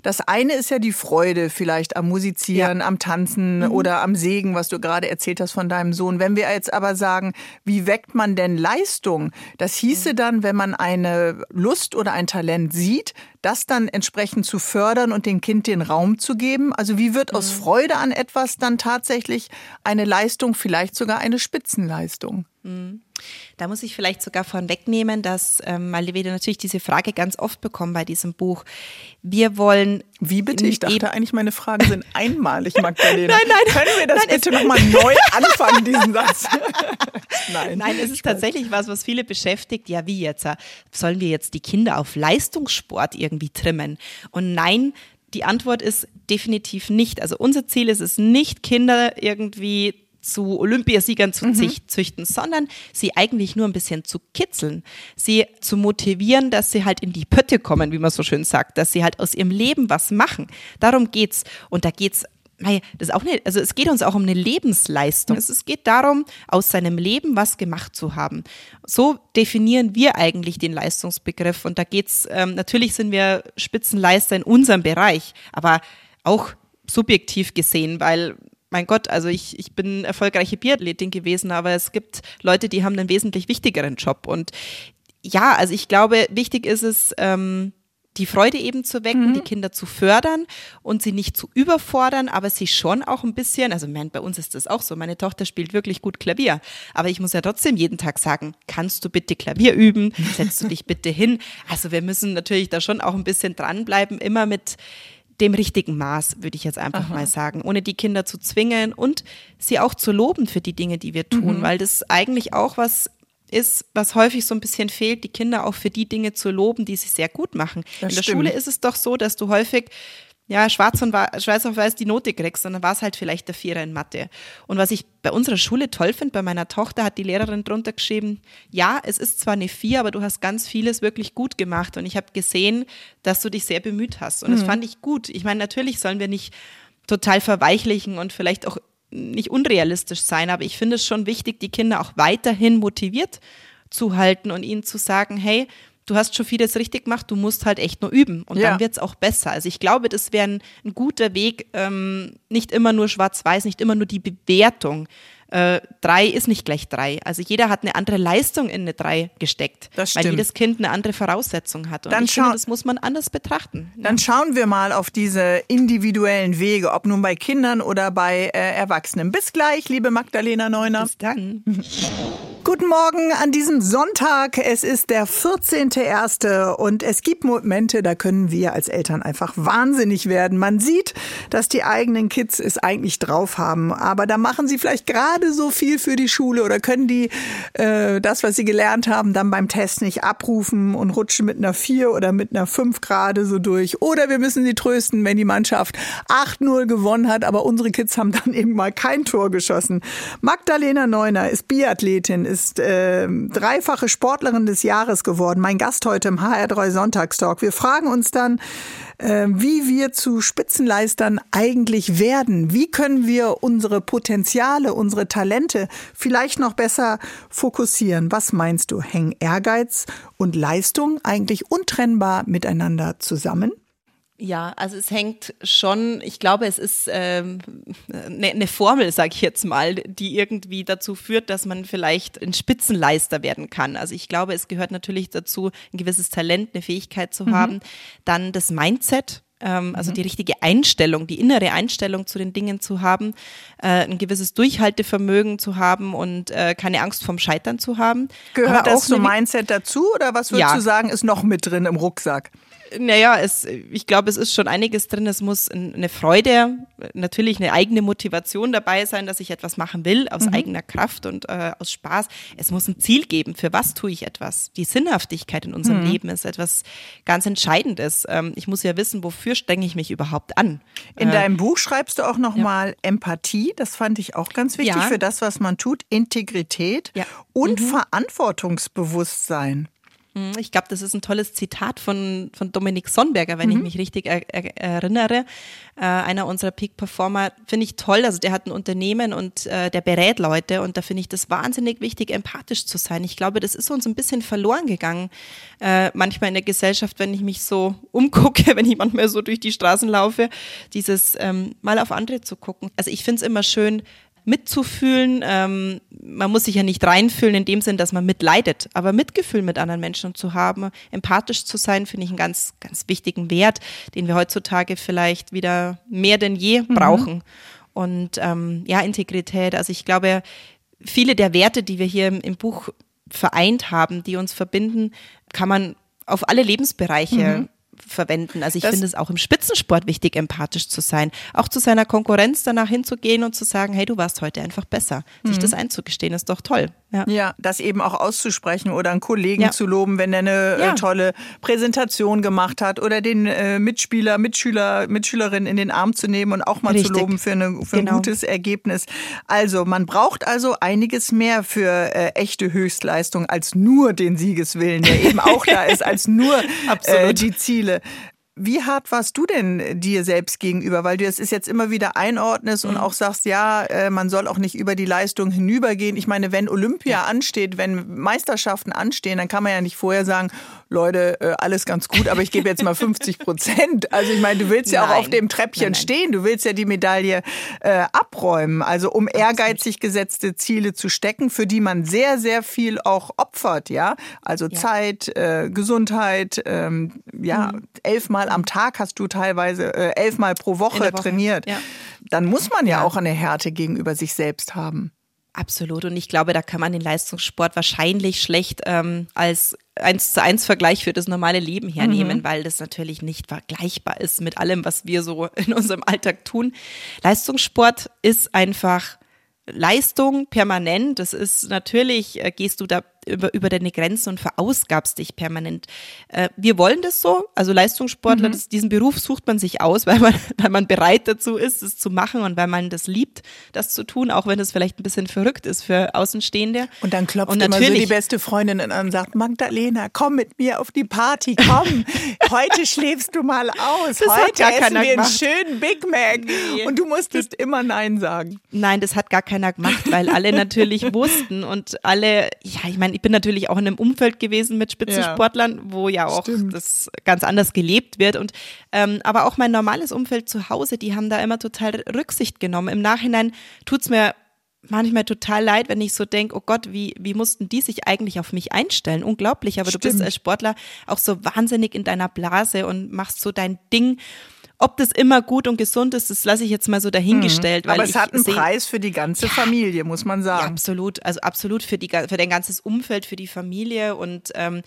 Das eine ist ja die Freude vielleicht am Musizieren, ja. am Tanzen mhm. oder am Segen, was du gerade erzählt hast von deinem Sohn. Wenn wir jetzt aber sagen, wie weckt man denn Leistung? Das hieße mhm. dann, wenn man eine Lust oder ein Talent sieht, das dann entsprechend zu fördern und dem Kind den Raum zu geben? Also wie wird aus mhm. Freude an etwas dann tatsächlich eine Leistung, vielleicht sogar eine Spitzenleistung? Mhm. Da muss ich vielleicht sogar vorwegnehmen, dass, ähm, weil wir natürlich diese Frage ganz oft bekommen bei diesem Buch. Wir wollen. Wie bitte? Ich dachte eigentlich, meine Fragen sind einmalig, Magdalena. nein, nein. Können wir das nein, bitte nochmal neu anfangen, diesen Satz? nein. Nein, es ist tatsächlich was, was viele beschäftigt. Ja, wie jetzt? Sollen wir jetzt die Kinder auf Leistungssport irgendwie trimmen? Und nein, die Antwort ist definitiv nicht. Also unser Ziel ist es nicht, Kinder irgendwie zu Olympiasiegern zu mhm. züchten, sondern sie eigentlich nur ein bisschen zu kitzeln, sie zu motivieren, dass sie halt in die Pötte kommen, wie man so schön sagt, dass sie halt aus ihrem Leben was machen. Darum geht's. Und da geht's das ist auch eine, also es geht uns auch um eine Lebensleistung. Es geht darum, aus seinem Leben was gemacht zu haben. So definieren wir eigentlich den Leistungsbegriff. Und da geht's, ähm, natürlich sind wir Spitzenleister in unserem Bereich, aber auch subjektiv gesehen, weil mein Gott, also ich, ich bin erfolgreiche Biathletin gewesen, aber es gibt Leute, die haben einen wesentlich wichtigeren Job. Und ja, also ich glaube, wichtig ist es, ähm, die Freude eben zu wecken, mhm. die Kinder zu fördern und sie nicht zu überfordern, aber sie schon auch ein bisschen, also mein, bei uns ist das auch so, meine Tochter spielt wirklich gut Klavier, aber ich muss ja trotzdem jeden Tag sagen, kannst du bitte Klavier üben, setzt du dich bitte hin. Also wir müssen natürlich da schon auch ein bisschen dranbleiben, immer mit dem richtigen Maß, würde ich jetzt einfach Aha. mal sagen, ohne die Kinder zu zwingen und sie auch zu loben für die Dinge, die wir tun, mhm. weil das eigentlich auch was ist, was häufig so ein bisschen fehlt, die Kinder auch für die Dinge zu loben, die sie sehr gut machen. Das In der stimmt. Schule ist es doch so, dass du häufig ja, schwarz und schwarz auf weiß die Note kriegst, sondern war es halt vielleicht der Vierer in Mathe. Und was ich bei unserer Schule toll finde, bei meiner Tochter hat die Lehrerin drunter geschrieben, ja, es ist zwar eine Vier, aber du hast ganz vieles wirklich gut gemacht. Und ich habe gesehen, dass du dich sehr bemüht hast. Und mhm. das fand ich gut. Ich meine, natürlich sollen wir nicht total verweichlichen und vielleicht auch nicht unrealistisch sein, aber ich finde es schon wichtig, die Kinder auch weiterhin motiviert zu halten und ihnen zu sagen, hey, du hast schon vieles richtig gemacht, du musst halt echt nur üben und ja. dann wird es auch besser. Also ich glaube, das wäre ein, ein, guter Weg, ähm, nicht immer nur schwarz-weiß, nicht immer nur die Bewertung. Äh, drei ist nicht gleich drei. Also jeder hat eine andere Leistung in eine drei gesteckt, das weil jedes Kind eine andere Voraussetzung hat. Und dann ich finde, das muss man anders betrachten. Dann ja. schauen wir mal auf diese individuellen Wege, ob nun bei Kindern oder bei äh, Erwachsenen. Bis gleich, liebe Magdalena Neuner. Bis dann. Guten Morgen an diesem Sonntag. Es ist der 14.01. und es gibt Momente, da können wir als Eltern einfach wahnsinnig werden. Man sieht, dass die eigenen Kids es eigentlich drauf haben, aber da machen sie vielleicht gerade so viel für die Schule oder können die äh, das, was sie gelernt haben, dann beim Test nicht abrufen und rutschen mit einer 4 oder mit einer 5 gerade so durch. Oder wir müssen sie trösten, wenn die Mannschaft 8-0 gewonnen hat, aber unsere Kids haben dann eben mal kein Tor geschossen. Magdalena Neuner ist Biathletin, ist äh, dreifache Sportlerin des Jahres geworden. Mein Gast heute im HR3 Sonntagstalk. Wir fragen uns dann, äh, wie wir zu Spitzenleistern eigentlich werden. Wie können wir unsere Potenziale, unsere Talente vielleicht noch besser fokussieren? Was meinst du? Hängen Ehrgeiz und Leistung eigentlich untrennbar miteinander zusammen? Ja, also es hängt schon, ich glaube, es ist ähm, eine, eine Formel, sage ich jetzt mal, die irgendwie dazu führt, dass man vielleicht ein Spitzenleister werden kann. Also ich glaube, es gehört natürlich dazu, ein gewisses Talent, eine Fähigkeit zu mhm. haben, dann das Mindset, ähm, also mhm. die richtige Einstellung, die innere Einstellung zu den Dingen zu haben, äh, ein gewisses Durchhaltevermögen zu haben und äh, keine Angst vom Scheitern zu haben. Gehört das zum Mindset dazu oder was würdest ja. du sagen, ist noch mit drin im Rucksack? Naja, es, ich glaube, es ist schon einiges drin. Es muss eine Freude, natürlich eine eigene Motivation dabei sein, dass ich etwas machen will, aus mhm. eigener Kraft und äh, aus Spaß. Es muss ein Ziel geben, für was tue ich etwas. Die Sinnhaftigkeit in unserem mhm. Leben ist etwas ganz Entscheidendes. Ähm, ich muss ja wissen, wofür strenge ich mich überhaupt an. In äh, deinem Buch schreibst du auch nochmal ja. Empathie, das fand ich auch ganz wichtig ja. für das, was man tut, Integrität ja. und mhm. Verantwortungsbewusstsein. Mhm, ich glaube, das ist ein tolles Zitat von, von Dominik Sonnberger, wenn mhm. ich mich richtig er, er, erinnere. Äh, einer unserer Peak-Performer, finde ich toll. Also der hat ein Unternehmen und äh, der berät Leute und da finde ich das wahnsinnig wichtig, empathisch zu sein. Ich glaube, das ist uns ein bisschen verloren gegangen. Äh, manchmal in der Gesellschaft, wenn ich mich so umgucke, wenn ich manchmal so durch die Straßen laufe, dieses ähm, mal auf andere zu gucken. Also ich finde es immer schön, mitzufühlen. Ähm, man muss sich ja nicht reinfühlen in dem Sinn, dass man mitleidet, aber Mitgefühl mit anderen Menschen zu haben, empathisch zu sein, finde ich einen ganz, ganz wichtigen Wert, den wir heutzutage vielleicht wieder mehr denn je mhm. brauchen. Und ähm, ja, Integrität. Also ich glaube, viele der Werte, die wir hier im, im Buch vereint haben, die uns verbinden, kann man auf alle Lebensbereiche mhm verwenden. Also ich finde es auch im Spitzensport wichtig, empathisch zu sein. Auch zu seiner Konkurrenz danach hinzugehen und zu sagen, hey, du warst heute einfach besser. Mhm. Sich das einzugestehen, ist doch toll. Ja. ja, das eben auch auszusprechen oder einen Kollegen ja. zu loben, wenn er eine äh, ja. tolle Präsentation gemacht hat oder den äh, Mitspieler, Mitschüler, Mitschülerin in den Arm zu nehmen und auch mal Richtig. zu loben für, eine, für genau. ein gutes Ergebnis. Also man braucht also einiges mehr für äh, echte Höchstleistung als nur den Siegeswillen, der eben auch da ist, als nur äh, die Ziele. Wie hart warst du denn dir selbst gegenüber? Weil du es jetzt immer wieder einordnest und mhm. auch sagst, ja, äh, man soll auch nicht über die Leistung hinübergehen. Ich meine, wenn Olympia ja. ansteht, wenn Meisterschaften anstehen, dann kann man ja nicht vorher sagen, Leute, äh, alles ganz gut, aber ich gebe jetzt mal 50 Prozent. Also ich meine, du willst ja nein. auch auf dem Treppchen nein, nein. stehen, du willst ja die Medaille äh, abräumen. Also um ehrgeizig gesetzte Ziele zu stecken, für die man sehr, sehr viel auch opfert, ja. Also ja. Zeit, äh, Gesundheit, ähm, ja, mhm. elfmal am Tag hast du teilweise äh, elfmal pro Woche, Woche. trainiert. Ja. Dann muss man ja, ja auch eine Härte gegenüber sich selbst haben. Absolut. Und ich glaube, da kann man den Leistungssport wahrscheinlich schlecht ähm, als eins zu eins Vergleich für das normale Leben hernehmen, mhm. weil das natürlich nicht vergleichbar ist mit allem, was wir so in unserem Alltag tun. Leistungssport ist einfach Leistung permanent. Das ist natürlich, äh, gehst du da über, über deine Grenzen und verausgabst dich permanent. Äh, wir wollen das so. Also Leistungssportler, mhm. das, diesen Beruf sucht man sich aus, weil man, weil man bereit dazu ist, es zu machen und weil man das liebt, das zu tun, auch wenn es vielleicht ein bisschen verrückt ist für Außenstehende. Und dann klopft und immer so die beste Freundin an und sagt, Magdalena, komm mit mir auf die Party, komm. Heute schläfst du mal aus. Das Heute essen wir einen schönen Big Mac. Nee. Und du musstest immer Nein sagen. Nein, das hat gar keiner gemacht, weil alle natürlich wussten und alle, ja, ich meine, ich bin natürlich auch in einem Umfeld gewesen mit Spitzensportlern, ja, wo ja auch stimmt. das ganz anders gelebt wird. Und ähm, aber auch mein normales Umfeld zu Hause, die haben da immer total Rücksicht genommen. Im Nachhinein tut's mir manchmal total leid, wenn ich so denke, oh Gott, wie, wie mussten die sich eigentlich auf mich einstellen? Unglaublich, aber Stimmt. du bist als Sportler auch so wahnsinnig in deiner Blase und machst so dein Ding. Ob das immer gut und gesund ist, das lasse ich jetzt mal so dahingestellt. Mhm. Aber es hat einen Preis für die ganze Familie, muss man sagen. Ja, absolut, also absolut für, die, für dein ganzes Umfeld, für die Familie und ähm,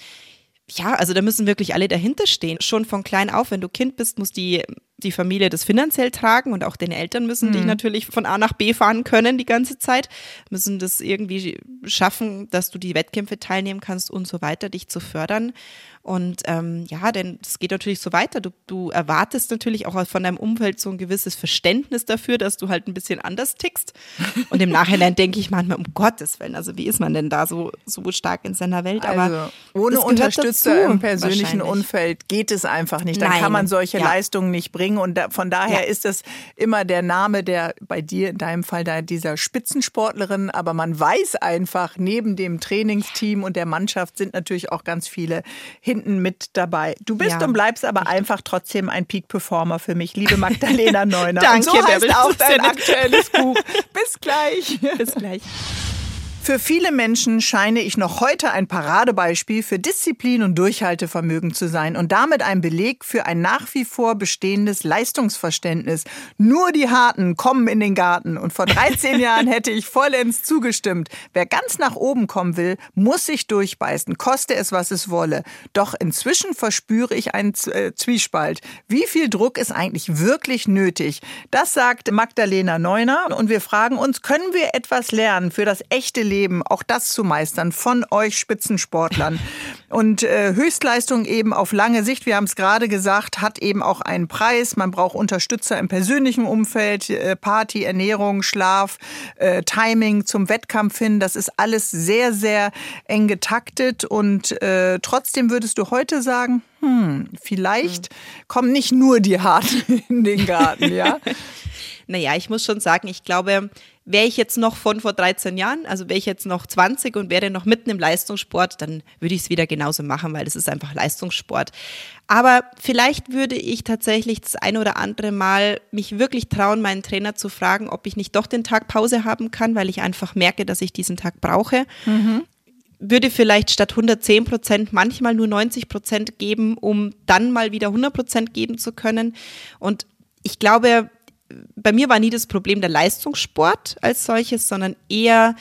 ja, also da müssen wirklich alle dahinter stehen. Schon von klein auf, wenn du Kind bist, muss die, die Familie das finanziell tragen und auch deine Eltern müssen mhm. dich natürlich von A nach B fahren können die ganze Zeit, müssen das irgendwie schaffen, dass du die Wettkämpfe teilnehmen kannst und so weiter, dich zu fördern. Und ähm, ja, denn es geht natürlich so weiter. Du, du erwartest natürlich auch von deinem Umfeld so ein gewisses Verständnis dafür, dass du halt ein bisschen anders tickst. Und im Nachhinein denke ich manchmal, um Gottes Willen, also wie ist man denn da so, so stark in seiner Welt? Aber also, ohne Unterstützer dazu, im persönlichen Umfeld geht es einfach nicht. Dann Nein. kann man solche ja. Leistungen nicht bringen. Und da, von daher ja. ist es immer der Name der bei dir in deinem Fall da dieser Spitzensportlerin. Aber man weiß einfach, neben dem Trainingsteam und der Mannschaft sind natürlich auch ganz viele hinten mit dabei. Du bist ja. und bleibst aber einfach trotzdem ein Peak-Performer für mich, liebe Magdalena Neuner. Danke, und so heißt auch dein aktuelles Buch. Bis gleich. Bis gleich. Für viele Menschen scheine ich noch heute ein Paradebeispiel für Disziplin und Durchhaltevermögen zu sein und damit ein Beleg für ein nach wie vor bestehendes Leistungsverständnis. Nur die Harten kommen in den Garten und vor 13 Jahren hätte ich vollends zugestimmt. Wer ganz nach oben kommen will, muss sich durchbeißen, koste es, was es wolle. Doch inzwischen verspüre ich einen äh, Zwiespalt. Wie viel Druck ist eigentlich wirklich nötig? Das sagt Magdalena Neuner und wir fragen uns, können wir etwas lernen für das echte Leben? Leben, auch das zu meistern von euch Spitzensportlern. Und äh, Höchstleistung eben auf lange Sicht, wir haben es gerade gesagt, hat eben auch einen Preis. Man braucht Unterstützer im persönlichen Umfeld, äh, Party, Ernährung, Schlaf, äh, Timing zum Wettkampf hin. Das ist alles sehr, sehr eng getaktet. Und äh, trotzdem würdest du heute sagen, hm, vielleicht mhm. kommen nicht nur die Harten in den Garten, ja? naja, ich muss schon sagen, ich glaube, wäre ich jetzt noch von vor 13 Jahren, also wäre ich jetzt noch 20 und wäre noch mitten im Leistungssport, dann würde ich es wieder genauso machen, weil es ist einfach Leistungssport. Aber vielleicht würde ich tatsächlich das ein oder andere Mal mich wirklich trauen, meinen Trainer zu fragen, ob ich nicht doch den Tag Pause haben kann, weil ich einfach merke, dass ich diesen Tag brauche. Mhm würde vielleicht statt 110 Prozent manchmal nur 90 Prozent geben, um dann mal wieder 100 Prozent geben zu können. Und ich glaube, bei mir war nie das Problem der Leistungssport als solches, sondern eher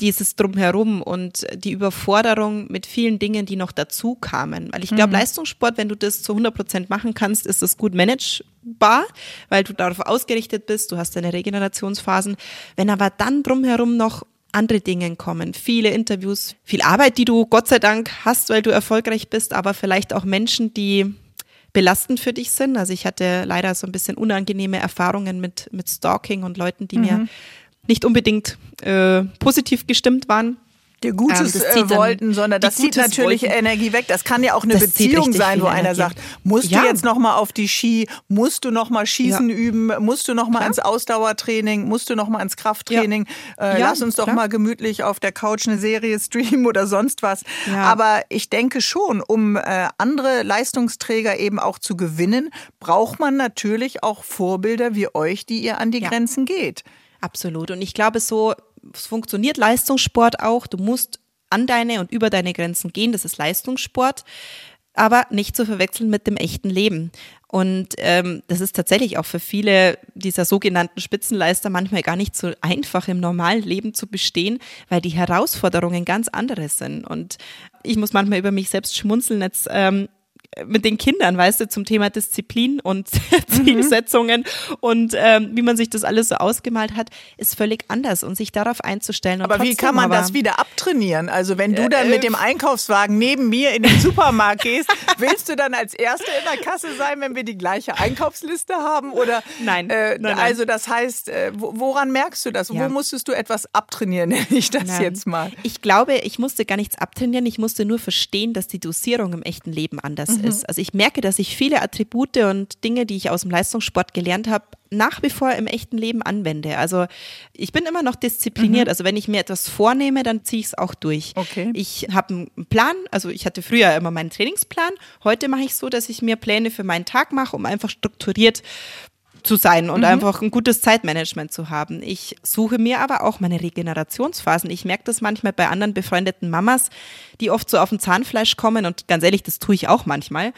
dieses Drumherum und die Überforderung mit vielen Dingen, die noch dazu kamen. Weil ich glaube, mhm. Leistungssport, wenn du das zu 100 Prozent machen kannst, ist es gut managebar, weil du darauf ausgerichtet bist, du hast deine Regenerationsphasen. Wenn aber dann drumherum noch andere Dinge kommen, viele Interviews, viel Arbeit, die du Gott sei Dank hast, weil du erfolgreich bist, aber vielleicht auch Menschen, die belastend für dich sind. Also ich hatte leider so ein bisschen unangenehme Erfahrungen mit, mit Stalking und Leuten, die mhm. mir nicht unbedingt äh, positiv gestimmt waren dir Gutes ähm, äh, wollten, sondern das zieht natürlich wollten. Energie weg. Das kann ja auch eine das Beziehung sein, wo einer sagt, musst ja. du jetzt noch mal auf die Ski, musst du noch mal Schießen ja. üben, musst du noch mal ins Ausdauertraining, musst du noch mal ins Krafttraining. Ja. Äh, lass uns doch klar. mal gemütlich auf der Couch eine Serie streamen oder sonst was. Aber ich denke schon, um äh, andere Leistungsträger eben auch zu gewinnen, braucht man natürlich auch Vorbilder wie euch, die ihr an die Grenzen geht. Absolut. Und ich glaube, so es funktioniert Leistungssport auch. Du musst an deine und über deine Grenzen gehen. Das ist Leistungssport, aber nicht zu verwechseln mit dem echten Leben. Und ähm, das ist tatsächlich auch für viele dieser sogenannten Spitzenleister manchmal gar nicht so einfach im normalen Leben zu bestehen, weil die Herausforderungen ganz andere sind. Und ich muss manchmal über mich selbst schmunzeln. Jetzt ähm, mit den Kindern, weißt du, zum Thema Disziplin und mhm. Zielsetzungen und ähm, wie man sich das alles so ausgemalt hat, ist völlig anders und sich darauf einzustellen. aber wie kann man das wieder abtrainieren? Also wenn du dann mit dem Einkaufswagen neben mir in den Supermarkt gehst, willst du dann als Erste in der Kasse sein, wenn wir die gleiche Einkaufsliste haben? Oder nein. Äh, nein, nein. Also das heißt, äh, woran merkst du das? Ja. Wo musstest du etwas abtrainieren, nenne ich das nein. jetzt mal? Ich glaube, ich musste gar nichts abtrainieren, ich musste nur verstehen, dass die Dosierung im echten Leben anders mhm. Ist. Also ich merke, dass ich viele Attribute und Dinge, die ich aus dem Leistungssport gelernt habe, nach wie vor im echten Leben anwende. Also ich bin immer noch diszipliniert. Mhm. Also wenn ich mir etwas vornehme, dann ziehe ich es auch durch. Okay. Ich habe einen Plan, also ich hatte früher immer meinen Trainingsplan. Heute mache ich so, dass ich mir Pläne für meinen Tag mache, um einfach strukturiert zu sein und mhm. einfach ein gutes Zeitmanagement zu haben. Ich suche mir aber auch meine Regenerationsphasen. Ich merke das manchmal bei anderen befreundeten Mamas, die oft so auf dem Zahnfleisch kommen und ganz ehrlich, das tue ich auch manchmal.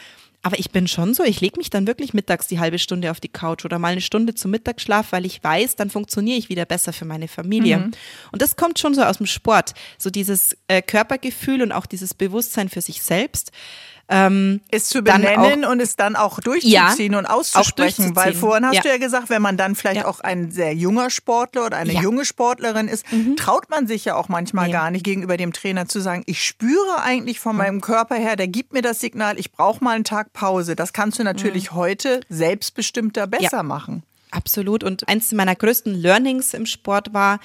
Aber ich bin schon so, ich lege mich dann wirklich mittags die halbe Stunde auf die Couch oder mal eine Stunde zum Mittagsschlaf, weil ich weiß, dann funktioniere ich wieder besser für meine Familie. Mhm. Und das kommt schon so aus dem Sport. So dieses äh, Körpergefühl und auch dieses Bewusstsein für sich selbst. Ähm, ist zu benennen auch, und es dann auch durchzuziehen ja, und auszusprechen. Durchzuziehen. Weil vorhin hast ja. du ja gesagt, wenn man dann vielleicht ja. auch ein sehr junger Sportler oder eine junge Sportlerin ist, mhm. traut man sich ja auch manchmal gar nicht gegenüber dem Trainer zu sagen, ich spüre eigentlich von mhm. meinem Körper her, der gibt mir das Signal, ich brauche mal einen Tag Pause. Das kannst du natürlich mhm. heute selbstbestimmter besser machen. Absolut. Und eins meiner größten Learnings im Sport war,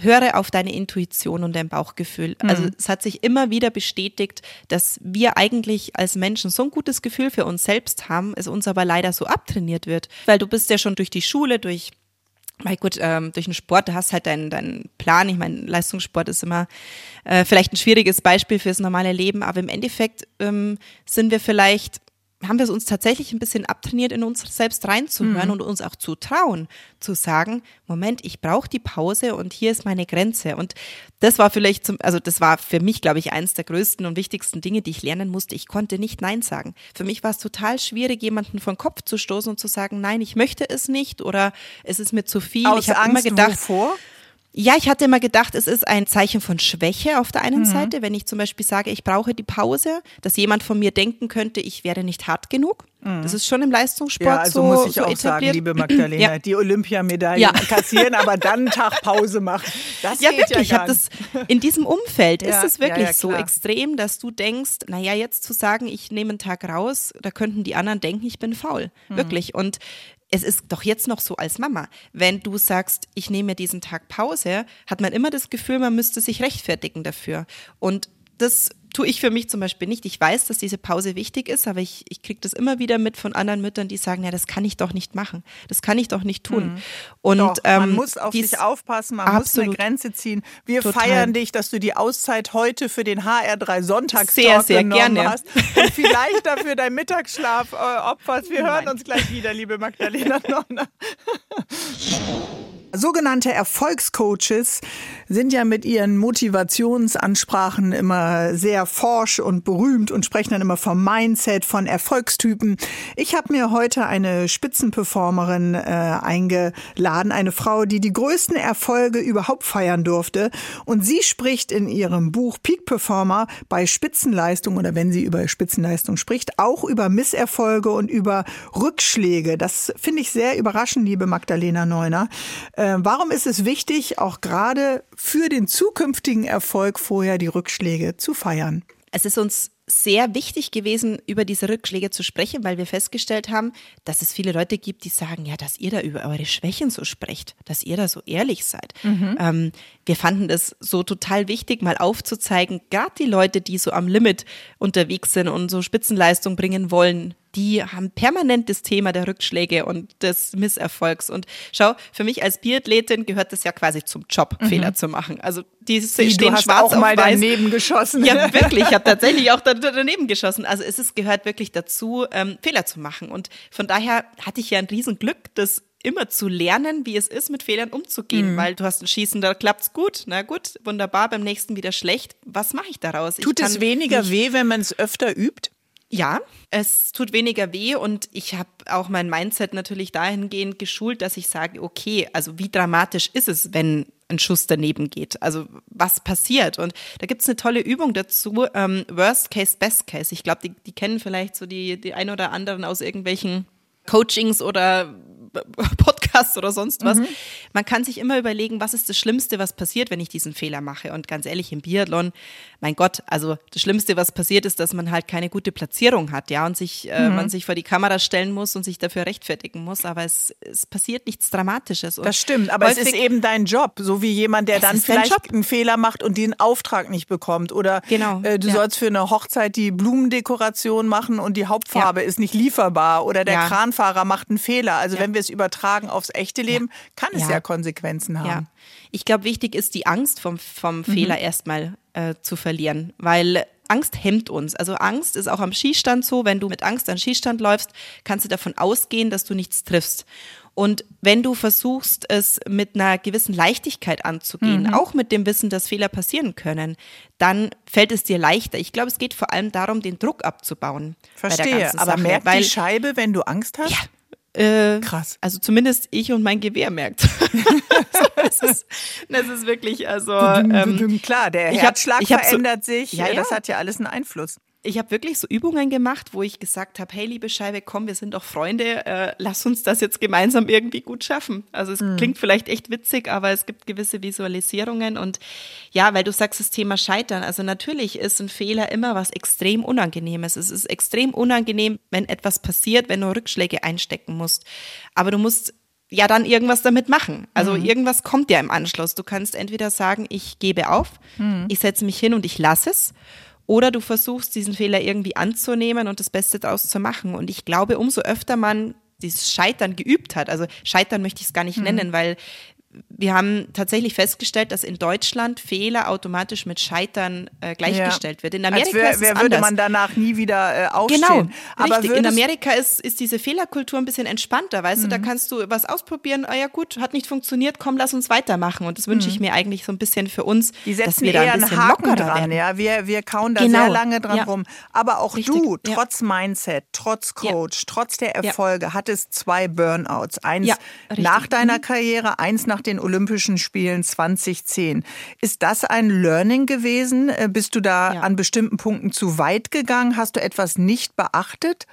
höre auf deine Intuition und dein Bauchgefühl. Mhm. Also es hat sich immer wieder bestätigt, dass wir eigentlich als Menschen so ein gutes Gefühl für uns selbst haben, es uns aber leider so abtrainiert wird. Weil du bist ja schon durch die Schule, durch weil gut, ähm, durch den Sport, du hast halt deinen, deinen Plan. Ich meine, Leistungssport ist immer äh, vielleicht ein schwieriges Beispiel fürs normale Leben, aber im Endeffekt ähm, sind wir vielleicht haben wir es uns tatsächlich ein bisschen abtrainiert, in uns selbst reinzuhören mhm. und uns auch zu trauen, zu sagen, Moment, ich brauche die Pause und hier ist meine Grenze. Und das war vielleicht zum, also das war für mich, glaube ich, eines der größten und wichtigsten Dinge, die ich lernen musste. Ich konnte nicht Nein sagen. Für mich war es total schwierig, jemanden vom Kopf zu stoßen und zu sagen, nein, ich möchte es nicht oder es ist mir zu viel. Aus ich habe immer gedacht, wovor? Ja, ich hatte immer gedacht, es ist ein Zeichen von Schwäche auf der einen mhm. Seite, wenn ich zum Beispiel sage, ich brauche die Pause, dass jemand von mir denken könnte, ich wäre nicht hart genug. Mhm. Das ist schon im Leistungssport ja, also so muss ich so auch etabliert. sagen, liebe Magdalena, ja. die Olympiamedaille ja. kassieren, aber dann einen Tag Pause machen. Das ja, wirklich. Ja das, in diesem Umfeld ist es wirklich so extrem, dass du denkst, naja, jetzt zu sagen, ich nehme einen Tag raus, da könnten die anderen denken, ich bin faul. Mhm. Wirklich. Und es ist doch jetzt noch so als Mama, wenn du sagst, ich nehme mir diesen Tag Pause, hat man immer das Gefühl, man müsste sich rechtfertigen dafür. Und das tue ich für mich zum Beispiel nicht. Ich weiß, dass diese Pause wichtig ist, aber ich, ich kriege das immer wieder mit von anderen Müttern, die sagen, ja, das kann ich doch nicht machen. Das kann ich doch nicht tun. Mhm. Und doch, ähm, man muss auf sich aufpassen, man absolut. muss eine Grenze ziehen. Wir Total. feiern dich, dass du die Auszeit heute für den HR3 Sonntagstalk sehr, sehr gerne. hast und vielleicht dafür deinen Mittagsschlaf äh, opferst. Wir hören uns gleich wieder, liebe Magdalena Nonner. Sogenannte Erfolgscoaches sind ja mit ihren Motivationsansprachen immer sehr forsch und berühmt und sprechen dann immer vom Mindset, von Erfolgstypen. Ich habe mir heute eine Spitzenperformerin äh, eingeladen, eine Frau, die die größten Erfolge überhaupt feiern durfte. Und sie spricht in ihrem Buch Peak Performer bei Spitzenleistung oder wenn sie über Spitzenleistung spricht, auch über Misserfolge und über Rückschläge. Das finde ich sehr überraschend, liebe Magdalena Neuner. Äh, warum ist es wichtig, auch gerade für den zukünftigen Erfolg vorher die Rückschläge zu feiern? Es ist uns sehr wichtig gewesen, über diese Rückschläge zu sprechen, weil wir festgestellt haben, dass es viele Leute gibt, die sagen, ja, dass ihr da über eure Schwächen so sprecht, dass ihr da so ehrlich seid. Mhm. Ähm, wir fanden das so total wichtig, mal aufzuzeigen, gerade die Leute, die so am Limit unterwegs sind und so Spitzenleistung bringen wollen, die haben permanent das Thema der Rückschläge und des Misserfolgs. Und schau, für mich als Biathletin gehört das ja quasi zum Job, mhm. Fehler zu machen. Also die stehen du hast schwarz auch mal weiß. daneben geschossen. Ja, wirklich. Ich habe tatsächlich auch daneben geschossen. Also es ist, gehört wirklich dazu, ähm, Fehler zu machen. Und von daher hatte ich ja ein Riesenglück, das immer zu lernen, wie es ist, mit Fehlern umzugehen, mhm. weil du hast ein Schießen, da klappt's gut, na gut, wunderbar, beim nächsten wieder schlecht. Was mache ich daraus? Tut ich es weniger weh, wenn man es öfter übt? Ja, es tut weniger weh und ich habe auch mein Mindset natürlich dahingehend geschult, dass ich sage, okay, also wie dramatisch ist es, wenn ein Schuss daneben geht? Also was passiert? Und da gibt es eine tolle Übung dazu, ähm, Worst Case, Best Case. Ich glaube, die, die kennen vielleicht so die, die ein oder anderen aus irgendwelchen Coachings oder Podcasts oder sonst was. Mhm. Man kann sich immer überlegen, was ist das Schlimmste, was passiert, wenn ich diesen Fehler mache. Und ganz ehrlich, im Biathlon, mein Gott, also das Schlimmste, was passiert, ist, dass man halt keine gute Platzierung hat, ja, und sich, äh, mhm. man sich vor die Kamera stellen muss und sich dafür rechtfertigen muss. Aber es, es passiert nichts Dramatisches. Und das stimmt, aber es ist eben dein Job, so wie jemand, der dann vielleicht einen Fehler macht und den Auftrag nicht bekommt. Oder genau, äh, du ja. sollst für eine Hochzeit die Blumendekoration machen und die Hauptfarbe ja. ist nicht lieferbar. Oder der ja. Kranfahrer macht einen Fehler. Also wenn wir es übertragen aufs echte Leben, ja. kann es ja. ja. Konsequenzen haben. Ja. Ich glaube, wichtig ist die Angst vom, vom mhm. Fehler erstmal äh, zu verlieren, weil Angst hemmt uns. Also Angst ist auch am Skistand so, wenn du mit Angst an Skistand läufst, kannst du davon ausgehen, dass du nichts triffst. Und wenn du versuchst, es mit einer gewissen Leichtigkeit anzugehen, mhm. auch mit dem Wissen, dass Fehler passieren können, dann fällt es dir leichter. Ich glaube, es geht vor allem darum, den Druck abzubauen. Verstehe, aber Sache, merkt weil, die Scheibe, wenn du Angst hast? Ja, äh, Krass. Also zumindest ich und mein Gewehr merkt. das, ist, das ist wirklich, also. Ähm, Klar, der Herzschlag hab, verändert so, sich. Ja, ja. Das hat ja alles einen Einfluss ich habe wirklich so Übungen gemacht, wo ich gesagt habe, hey, liebe Scheibe, komm, wir sind doch Freunde, äh, lass uns das jetzt gemeinsam irgendwie gut schaffen. Also es mhm. klingt vielleicht echt witzig, aber es gibt gewisse Visualisierungen und ja, weil du sagst, das Thema Scheitern, also natürlich ist ein Fehler immer was extrem Unangenehmes. Es ist extrem unangenehm, wenn etwas passiert, wenn du Rückschläge einstecken musst. Aber du musst ja dann irgendwas damit machen. Also mhm. irgendwas kommt ja im Anschluss. Du kannst entweder sagen, ich gebe auf, mhm. ich setze mich hin und ich lasse es. Oder du versuchst, diesen Fehler irgendwie anzunehmen und das Beste daraus zu machen. Und ich glaube, umso öfter man dieses Scheitern geübt hat, also Scheitern möchte ich es gar nicht mhm. nennen, weil wir haben tatsächlich festgestellt, dass in Deutschland Fehler automatisch mit Scheitern äh, gleichgestellt ja. wird. In Amerika wär, ist es wer anders. würde man danach nie wieder äh, aufstehen. Genau, Aber richtig. In Amerika ist, ist diese Fehlerkultur ein bisschen entspannter, weißt mhm. du, da mhm. kannst du was ausprobieren, ah ja gut, hat nicht funktioniert, komm, lass uns weitermachen. Und das wünsche ich mhm. mir eigentlich so ein bisschen für uns, Die setzen dass wir da ein bisschen einen Haken lockerer dran, werden. Ja, wir, wir kauen da genau. sehr lange dran ja. rum. Aber auch richtig. du, trotz ja. Mindset, trotz Coach, trotz der Erfolge, hattest zwei Burnouts. Eins nach deiner mhm. Karriere, eins nach den Olympischen Spielen 2010. Ist das ein Learning gewesen? Äh, bist du da ja. an bestimmten Punkten zu weit gegangen? Hast du etwas nicht beachtet?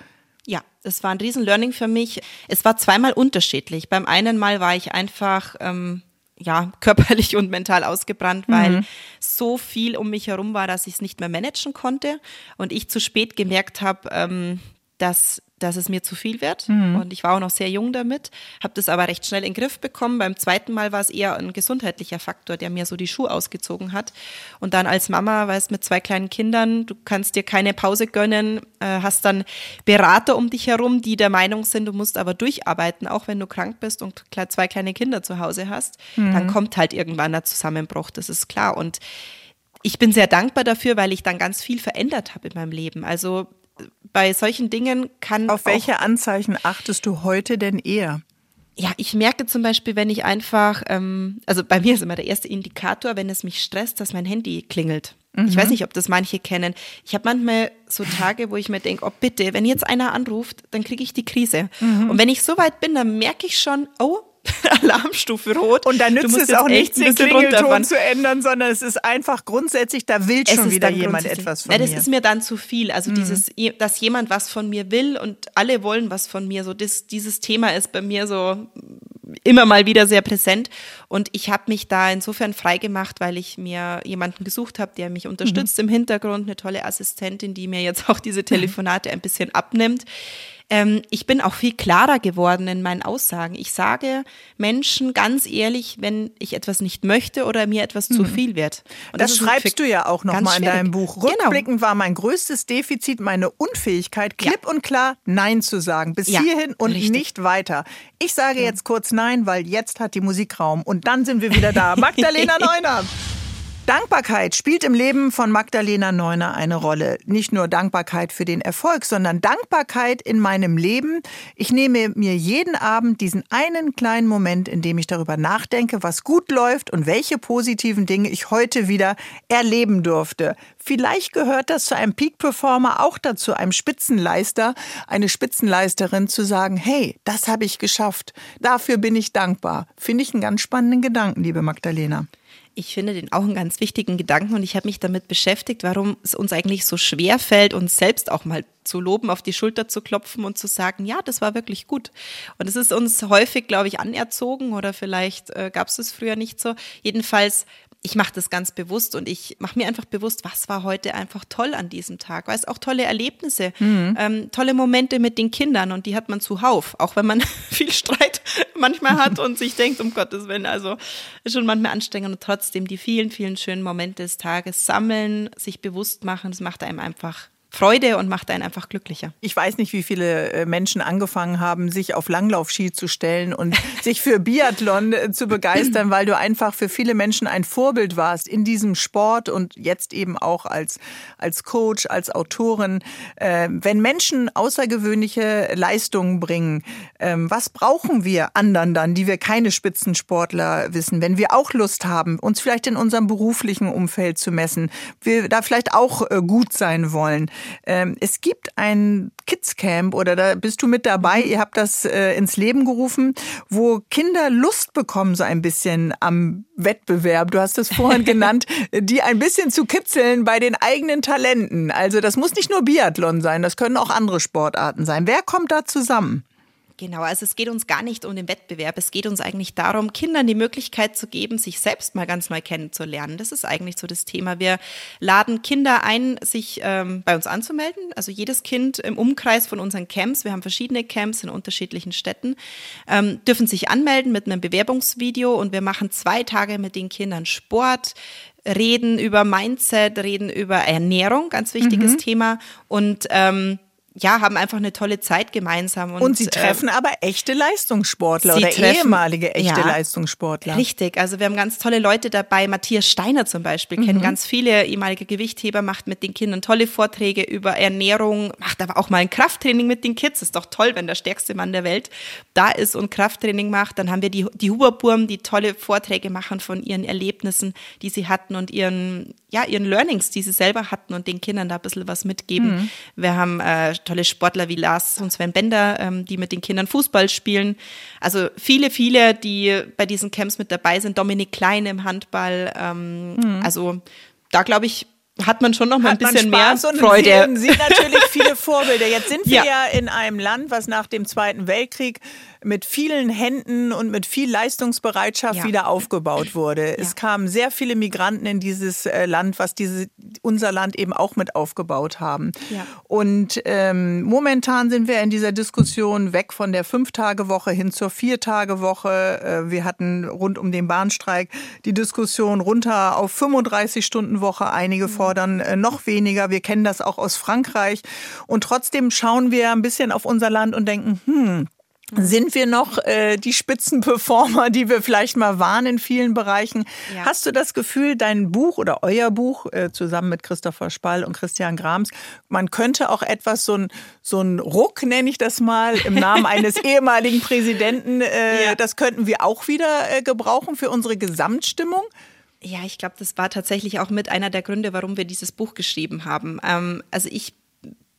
Ja, es war ein Riesen-Learning für mich. Es war zweimal unterschiedlich. Beim einen Mal war ich einfach ähm, ja, körperlich und mental ausgebrannt, weil mhm. so viel um mich herum war, dass ich es nicht mehr managen konnte und ich zu spät gemerkt habe, ähm, dass dass es mir zu viel wird. Mhm. Und ich war auch noch sehr jung damit, habe das aber recht schnell in den Griff bekommen. Beim zweiten Mal war es eher ein gesundheitlicher Faktor, der mir so die Schuhe ausgezogen hat. Und dann als Mama, weißt mit zwei kleinen Kindern, du kannst dir keine Pause gönnen, äh, hast dann Berater um dich herum, die der Meinung sind, du musst aber durcharbeiten, auch wenn du krank bist und zwei kleine Kinder zu Hause hast. Mhm. Dann kommt halt irgendwann der Zusammenbruch, das ist klar. Und ich bin sehr dankbar dafür, weil ich dann ganz viel verändert habe in meinem Leben. Also bei solchen Dingen kann. Auf welche Anzeichen achtest du heute denn eher? Ja, ich merke zum Beispiel, wenn ich einfach, ähm, also bei mir ist immer der erste Indikator, wenn es mich stresst, dass mein Handy klingelt. Mhm. Ich weiß nicht, ob das manche kennen. Ich habe manchmal so Tage, wo ich mir denke, oh bitte, wenn jetzt einer anruft, dann kriege ich die Krise. Mhm. Und wenn ich so weit bin, dann merke ich schon, oh, Alarmstufe rot. Und da nützt es auch nichts, den Klingelton zu ändern, sondern es ist einfach grundsätzlich, da will schon wieder jemand etwas von ja, das mir. Das ist mir dann zu viel. Also mhm. dieses, dass jemand was von mir will und alle wollen was von mir. So das, dieses Thema ist bei mir so immer mal wieder sehr präsent. Und ich habe mich da insofern freigemacht, weil ich mir jemanden gesucht habe, der mich unterstützt mhm. im Hintergrund, eine tolle Assistentin, die mir jetzt auch diese Telefonate ein bisschen abnimmt. Ähm, ich bin auch viel klarer geworden in meinen Aussagen. Ich sage Menschen ganz ehrlich, wenn ich etwas nicht möchte oder mir etwas mhm. zu viel wird. Und das, das schreibst du ja auch nochmal in deinem Buch. Genau. Rückblickend genau. war mein größtes Defizit meine Unfähigkeit, klipp ja. und klar Nein zu sagen. Bis ja, hierhin und richtig. nicht weiter. Ich sage ja. jetzt kurz Nein, weil jetzt hat die Musik Raum. Und dann sind wir wieder da. Magdalena Neuner. Dankbarkeit spielt im Leben von Magdalena Neuner eine Rolle. Nicht nur Dankbarkeit für den Erfolg, sondern Dankbarkeit in meinem Leben. Ich nehme mir jeden Abend diesen einen kleinen Moment, in dem ich darüber nachdenke, was gut läuft und welche positiven Dinge ich heute wieder erleben durfte. Vielleicht gehört das zu einem Peak-Performer auch dazu, einem Spitzenleister, eine Spitzenleisterin zu sagen, hey, das habe ich geschafft. Dafür bin ich dankbar. Finde ich einen ganz spannenden Gedanken, liebe Magdalena. Ich finde den auch einen ganz wichtigen Gedanken und ich habe mich damit beschäftigt, warum es uns eigentlich so schwer fällt, uns selbst auch mal zu loben, auf die Schulter zu klopfen und zu sagen, ja, das war wirklich gut. Und es ist uns häufig, glaube ich, anerzogen oder vielleicht äh, gab es es früher nicht so. Jedenfalls ich mache das ganz bewusst und ich mache mir einfach bewusst, was war heute einfach toll an diesem Tag. Weil es auch tolle Erlebnisse, mhm. ähm, tolle Momente mit den Kindern und die hat man zuhauf, auch wenn man viel Streit manchmal hat und sich denkt, um Gottes Willen, also ist schon manchmal anstrengend und trotzdem die vielen, vielen schönen Momente des Tages sammeln, sich bewusst machen, das macht einem einfach Freude und macht einen einfach glücklicher. Ich weiß nicht, wie viele äh, Menschen angefangen haben, sich auf Langlaufski zu stellen und sich für Biathlon äh, zu begeistern, weil du einfach für viele Menschen ein Vorbild warst in diesem Sport und jetzt eben auch als, als Coach, als Autorin. Äh, wenn Menschen außergewöhnliche Leistungen bringen, ähm, was brauchen wir anderen dann, die wir keine Spitzensportler wissen, wenn wir auch Lust haben, uns vielleicht in unserem beruflichen Umfeld zu messen, wir da vielleicht auch gut sein wollen? Ähm, es gibt ein Kids Camp oder da bist du mit dabei. Ihr habt das äh, ins Leben gerufen, wo Kinder Lust bekommen so ein bisschen am Wettbewerb. Du hast es vorhin genannt, die ein bisschen zu kitzeln bei den eigenen Talenten. Also das muss nicht nur Biathlon sein, das können auch andere Sportarten sein. Wer kommt da zusammen? Genau, also es geht uns gar nicht um den Wettbewerb. Es geht uns eigentlich darum, Kindern die Möglichkeit zu geben, sich selbst mal ganz neu kennenzulernen. Das ist eigentlich so das Thema. Wir laden Kinder ein, sich ähm, bei uns anzumelden. Also jedes Kind im Umkreis von unseren Camps, wir haben verschiedene Camps in unterschiedlichen Städten, ähm, dürfen sich anmelden mit einem Bewerbungsvideo und wir machen zwei Tage mit den Kindern Sport, reden über Mindset, reden über Ernährung, ganz wichtiges mhm. Thema und ähm, ja, haben einfach eine tolle Zeit gemeinsam. Und, und sie treffen äh, aber echte Leistungssportler oder treffen, ehemalige echte ja, Leistungssportler. Richtig, also wir haben ganz tolle Leute dabei. Matthias Steiner zum Beispiel, mhm. kennen ganz viele ehemalige Gewichtheber, macht mit den Kindern tolle Vorträge über Ernährung, macht aber auch mal ein Krafttraining mit den Kids. Ist doch toll, wenn der stärkste Mann der Welt da ist und Krafttraining macht. Dann haben wir die, die Huberburm, die tolle Vorträge machen von ihren Erlebnissen, die sie hatten und ihren, ja, ihren Learnings, die sie selber hatten und den Kindern da ein bisschen was mitgeben. Mhm. Wir haben äh, tolle Sportler wie Lars und Sven Bender, ähm, die mit den Kindern Fußball spielen. Also viele, viele, die bei diesen Camps mit dabei sind. Dominik Klein im Handball. Ähm, mhm. Also da glaube ich, hat man schon noch mal ein bisschen mehr Freude. Und sehen natürlich viele Vorbilder. Jetzt sind wir ja. ja in einem Land, was nach dem Zweiten Weltkrieg mit vielen Händen und mit viel Leistungsbereitschaft ja. wieder aufgebaut wurde. Ja. Es kamen sehr viele Migranten in dieses äh, Land, was diese, unser Land eben auch mit aufgebaut haben. Ja. Und ähm, momentan sind wir in dieser Diskussion weg von der Fünf-Tage-Woche hin zur Vier-Tage-Woche. Äh, wir hatten rund um den Bahnstreik die Diskussion runter auf 35-Stunden-Woche. Einige fordern äh, noch weniger. Wir kennen das auch aus Frankreich. Und trotzdem schauen wir ein bisschen auf unser Land und denken, hm, sind wir noch äh, die Spitzenperformer, die wir vielleicht mal waren in vielen Bereichen? Ja. Hast du das Gefühl, dein Buch oder euer Buch äh, zusammen mit Christopher Spall und Christian Grams, man könnte auch etwas so ein so ein Ruck nenne ich das mal im Namen eines ehemaligen Präsidenten, äh, ja. das könnten wir auch wieder äh, gebrauchen für unsere Gesamtstimmung? Ja, ich glaube, das war tatsächlich auch mit einer der Gründe, warum wir dieses Buch geschrieben haben. Ähm, also ich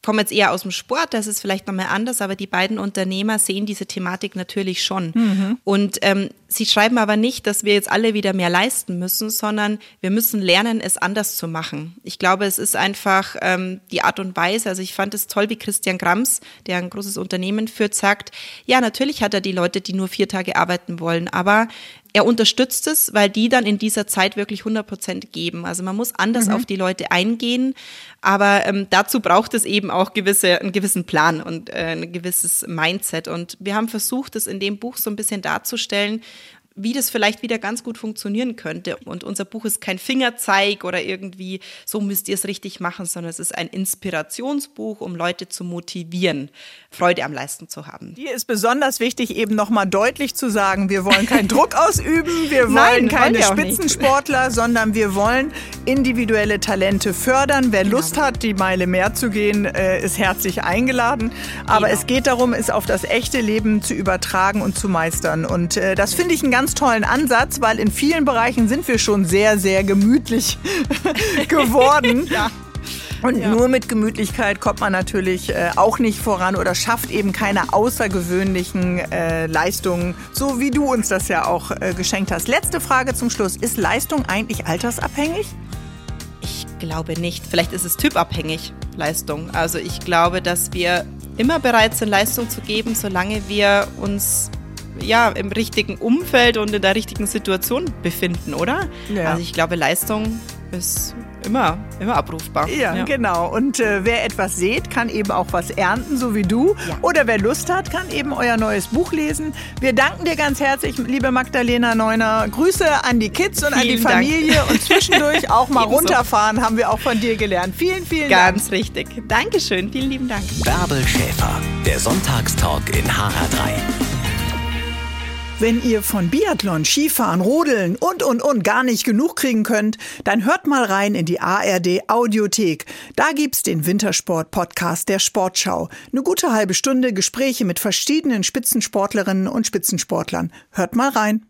komme jetzt eher aus dem Sport, das ist vielleicht nochmal anders, aber die beiden Unternehmer sehen diese Thematik natürlich schon. Mhm. Und ähm, sie schreiben aber nicht, dass wir jetzt alle wieder mehr leisten müssen, sondern wir müssen lernen, es anders zu machen. Ich glaube, es ist einfach ähm, die Art und Weise. Also ich fand es toll, wie Christian Grams, der ein großes Unternehmen führt, sagt, ja, natürlich hat er die Leute, die nur vier Tage arbeiten wollen, aber er unterstützt es, weil die dann in dieser Zeit wirklich 100 Prozent geben. Also man muss anders mhm. auf die Leute eingehen, aber ähm, dazu braucht es eben auch gewisse, einen gewissen Plan und äh, ein gewisses Mindset. Und wir haben versucht, es in dem Buch so ein bisschen darzustellen, wie das vielleicht wieder ganz gut funktionieren könnte. Und unser Buch ist kein Fingerzeig oder irgendwie, so müsst ihr es richtig machen, sondern es ist ein Inspirationsbuch, um Leute zu motivieren, Freude am Leisten zu haben. Hier ist besonders wichtig, eben nochmal deutlich zu sagen, wir wollen keinen Druck ausüben, wir wollen Nein, keine wollen Spitzensportler, sondern wir wollen individuelle Talente fördern. Wer genau. Lust hat, die Meile mehr zu gehen, äh, ist herzlich eingeladen. Aber genau. es geht darum, es auf das echte Leben zu übertragen und zu meistern. Und äh, das finde ich ein ganz ganz tollen Ansatz, weil in vielen Bereichen sind wir schon sehr, sehr gemütlich geworden. ja. Und ja. nur mit Gemütlichkeit kommt man natürlich äh, auch nicht voran oder schafft eben keine außergewöhnlichen äh, Leistungen, so wie du uns das ja auch äh, geschenkt hast. Letzte Frage zum Schluss. Ist Leistung eigentlich altersabhängig? Ich glaube nicht. Vielleicht ist es typabhängig, Leistung. Also ich glaube, dass wir immer bereit sind, Leistung zu geben, solange wir uns ja, im richtigen Umfeld und in der richtigen Situation befinden, oder? Ja. Also ich glaube, Leistung ist immer, immer abrufbar. Ja, ja. genau. Und äh, wer etwas sät, kann eben auch was ernten, so wie du. Ja. Oder wer Lust hat, kann eben euer neues Buch lesen. Wir danken dir ganz herzlich, liebe Magdalena Neuner. Grüße an die Kids und vielen an die Familie Dank. und zwischendurch auch mal runterfahren, haben wir auch von dir gelernt. Vielen, vielen ganz Dank. Ganz richtig. Dankeschön. Vielen lieben Dank. Bärbel Schäfer, der Sonntagstalk in HR3. Wenn ihr von Biathlon, Skifahren, Rodeln und, und, und gar nicht genug kriegen könnt, dann hört mal rein in die ARD Audiothek. Da gibt's den Wintersport-Podcast der Sportschau. Eine gute halbe Stunde Gespräche mit verschiedenen Spitzensportlerinnen und Spitzensportlern. Hört mal rein.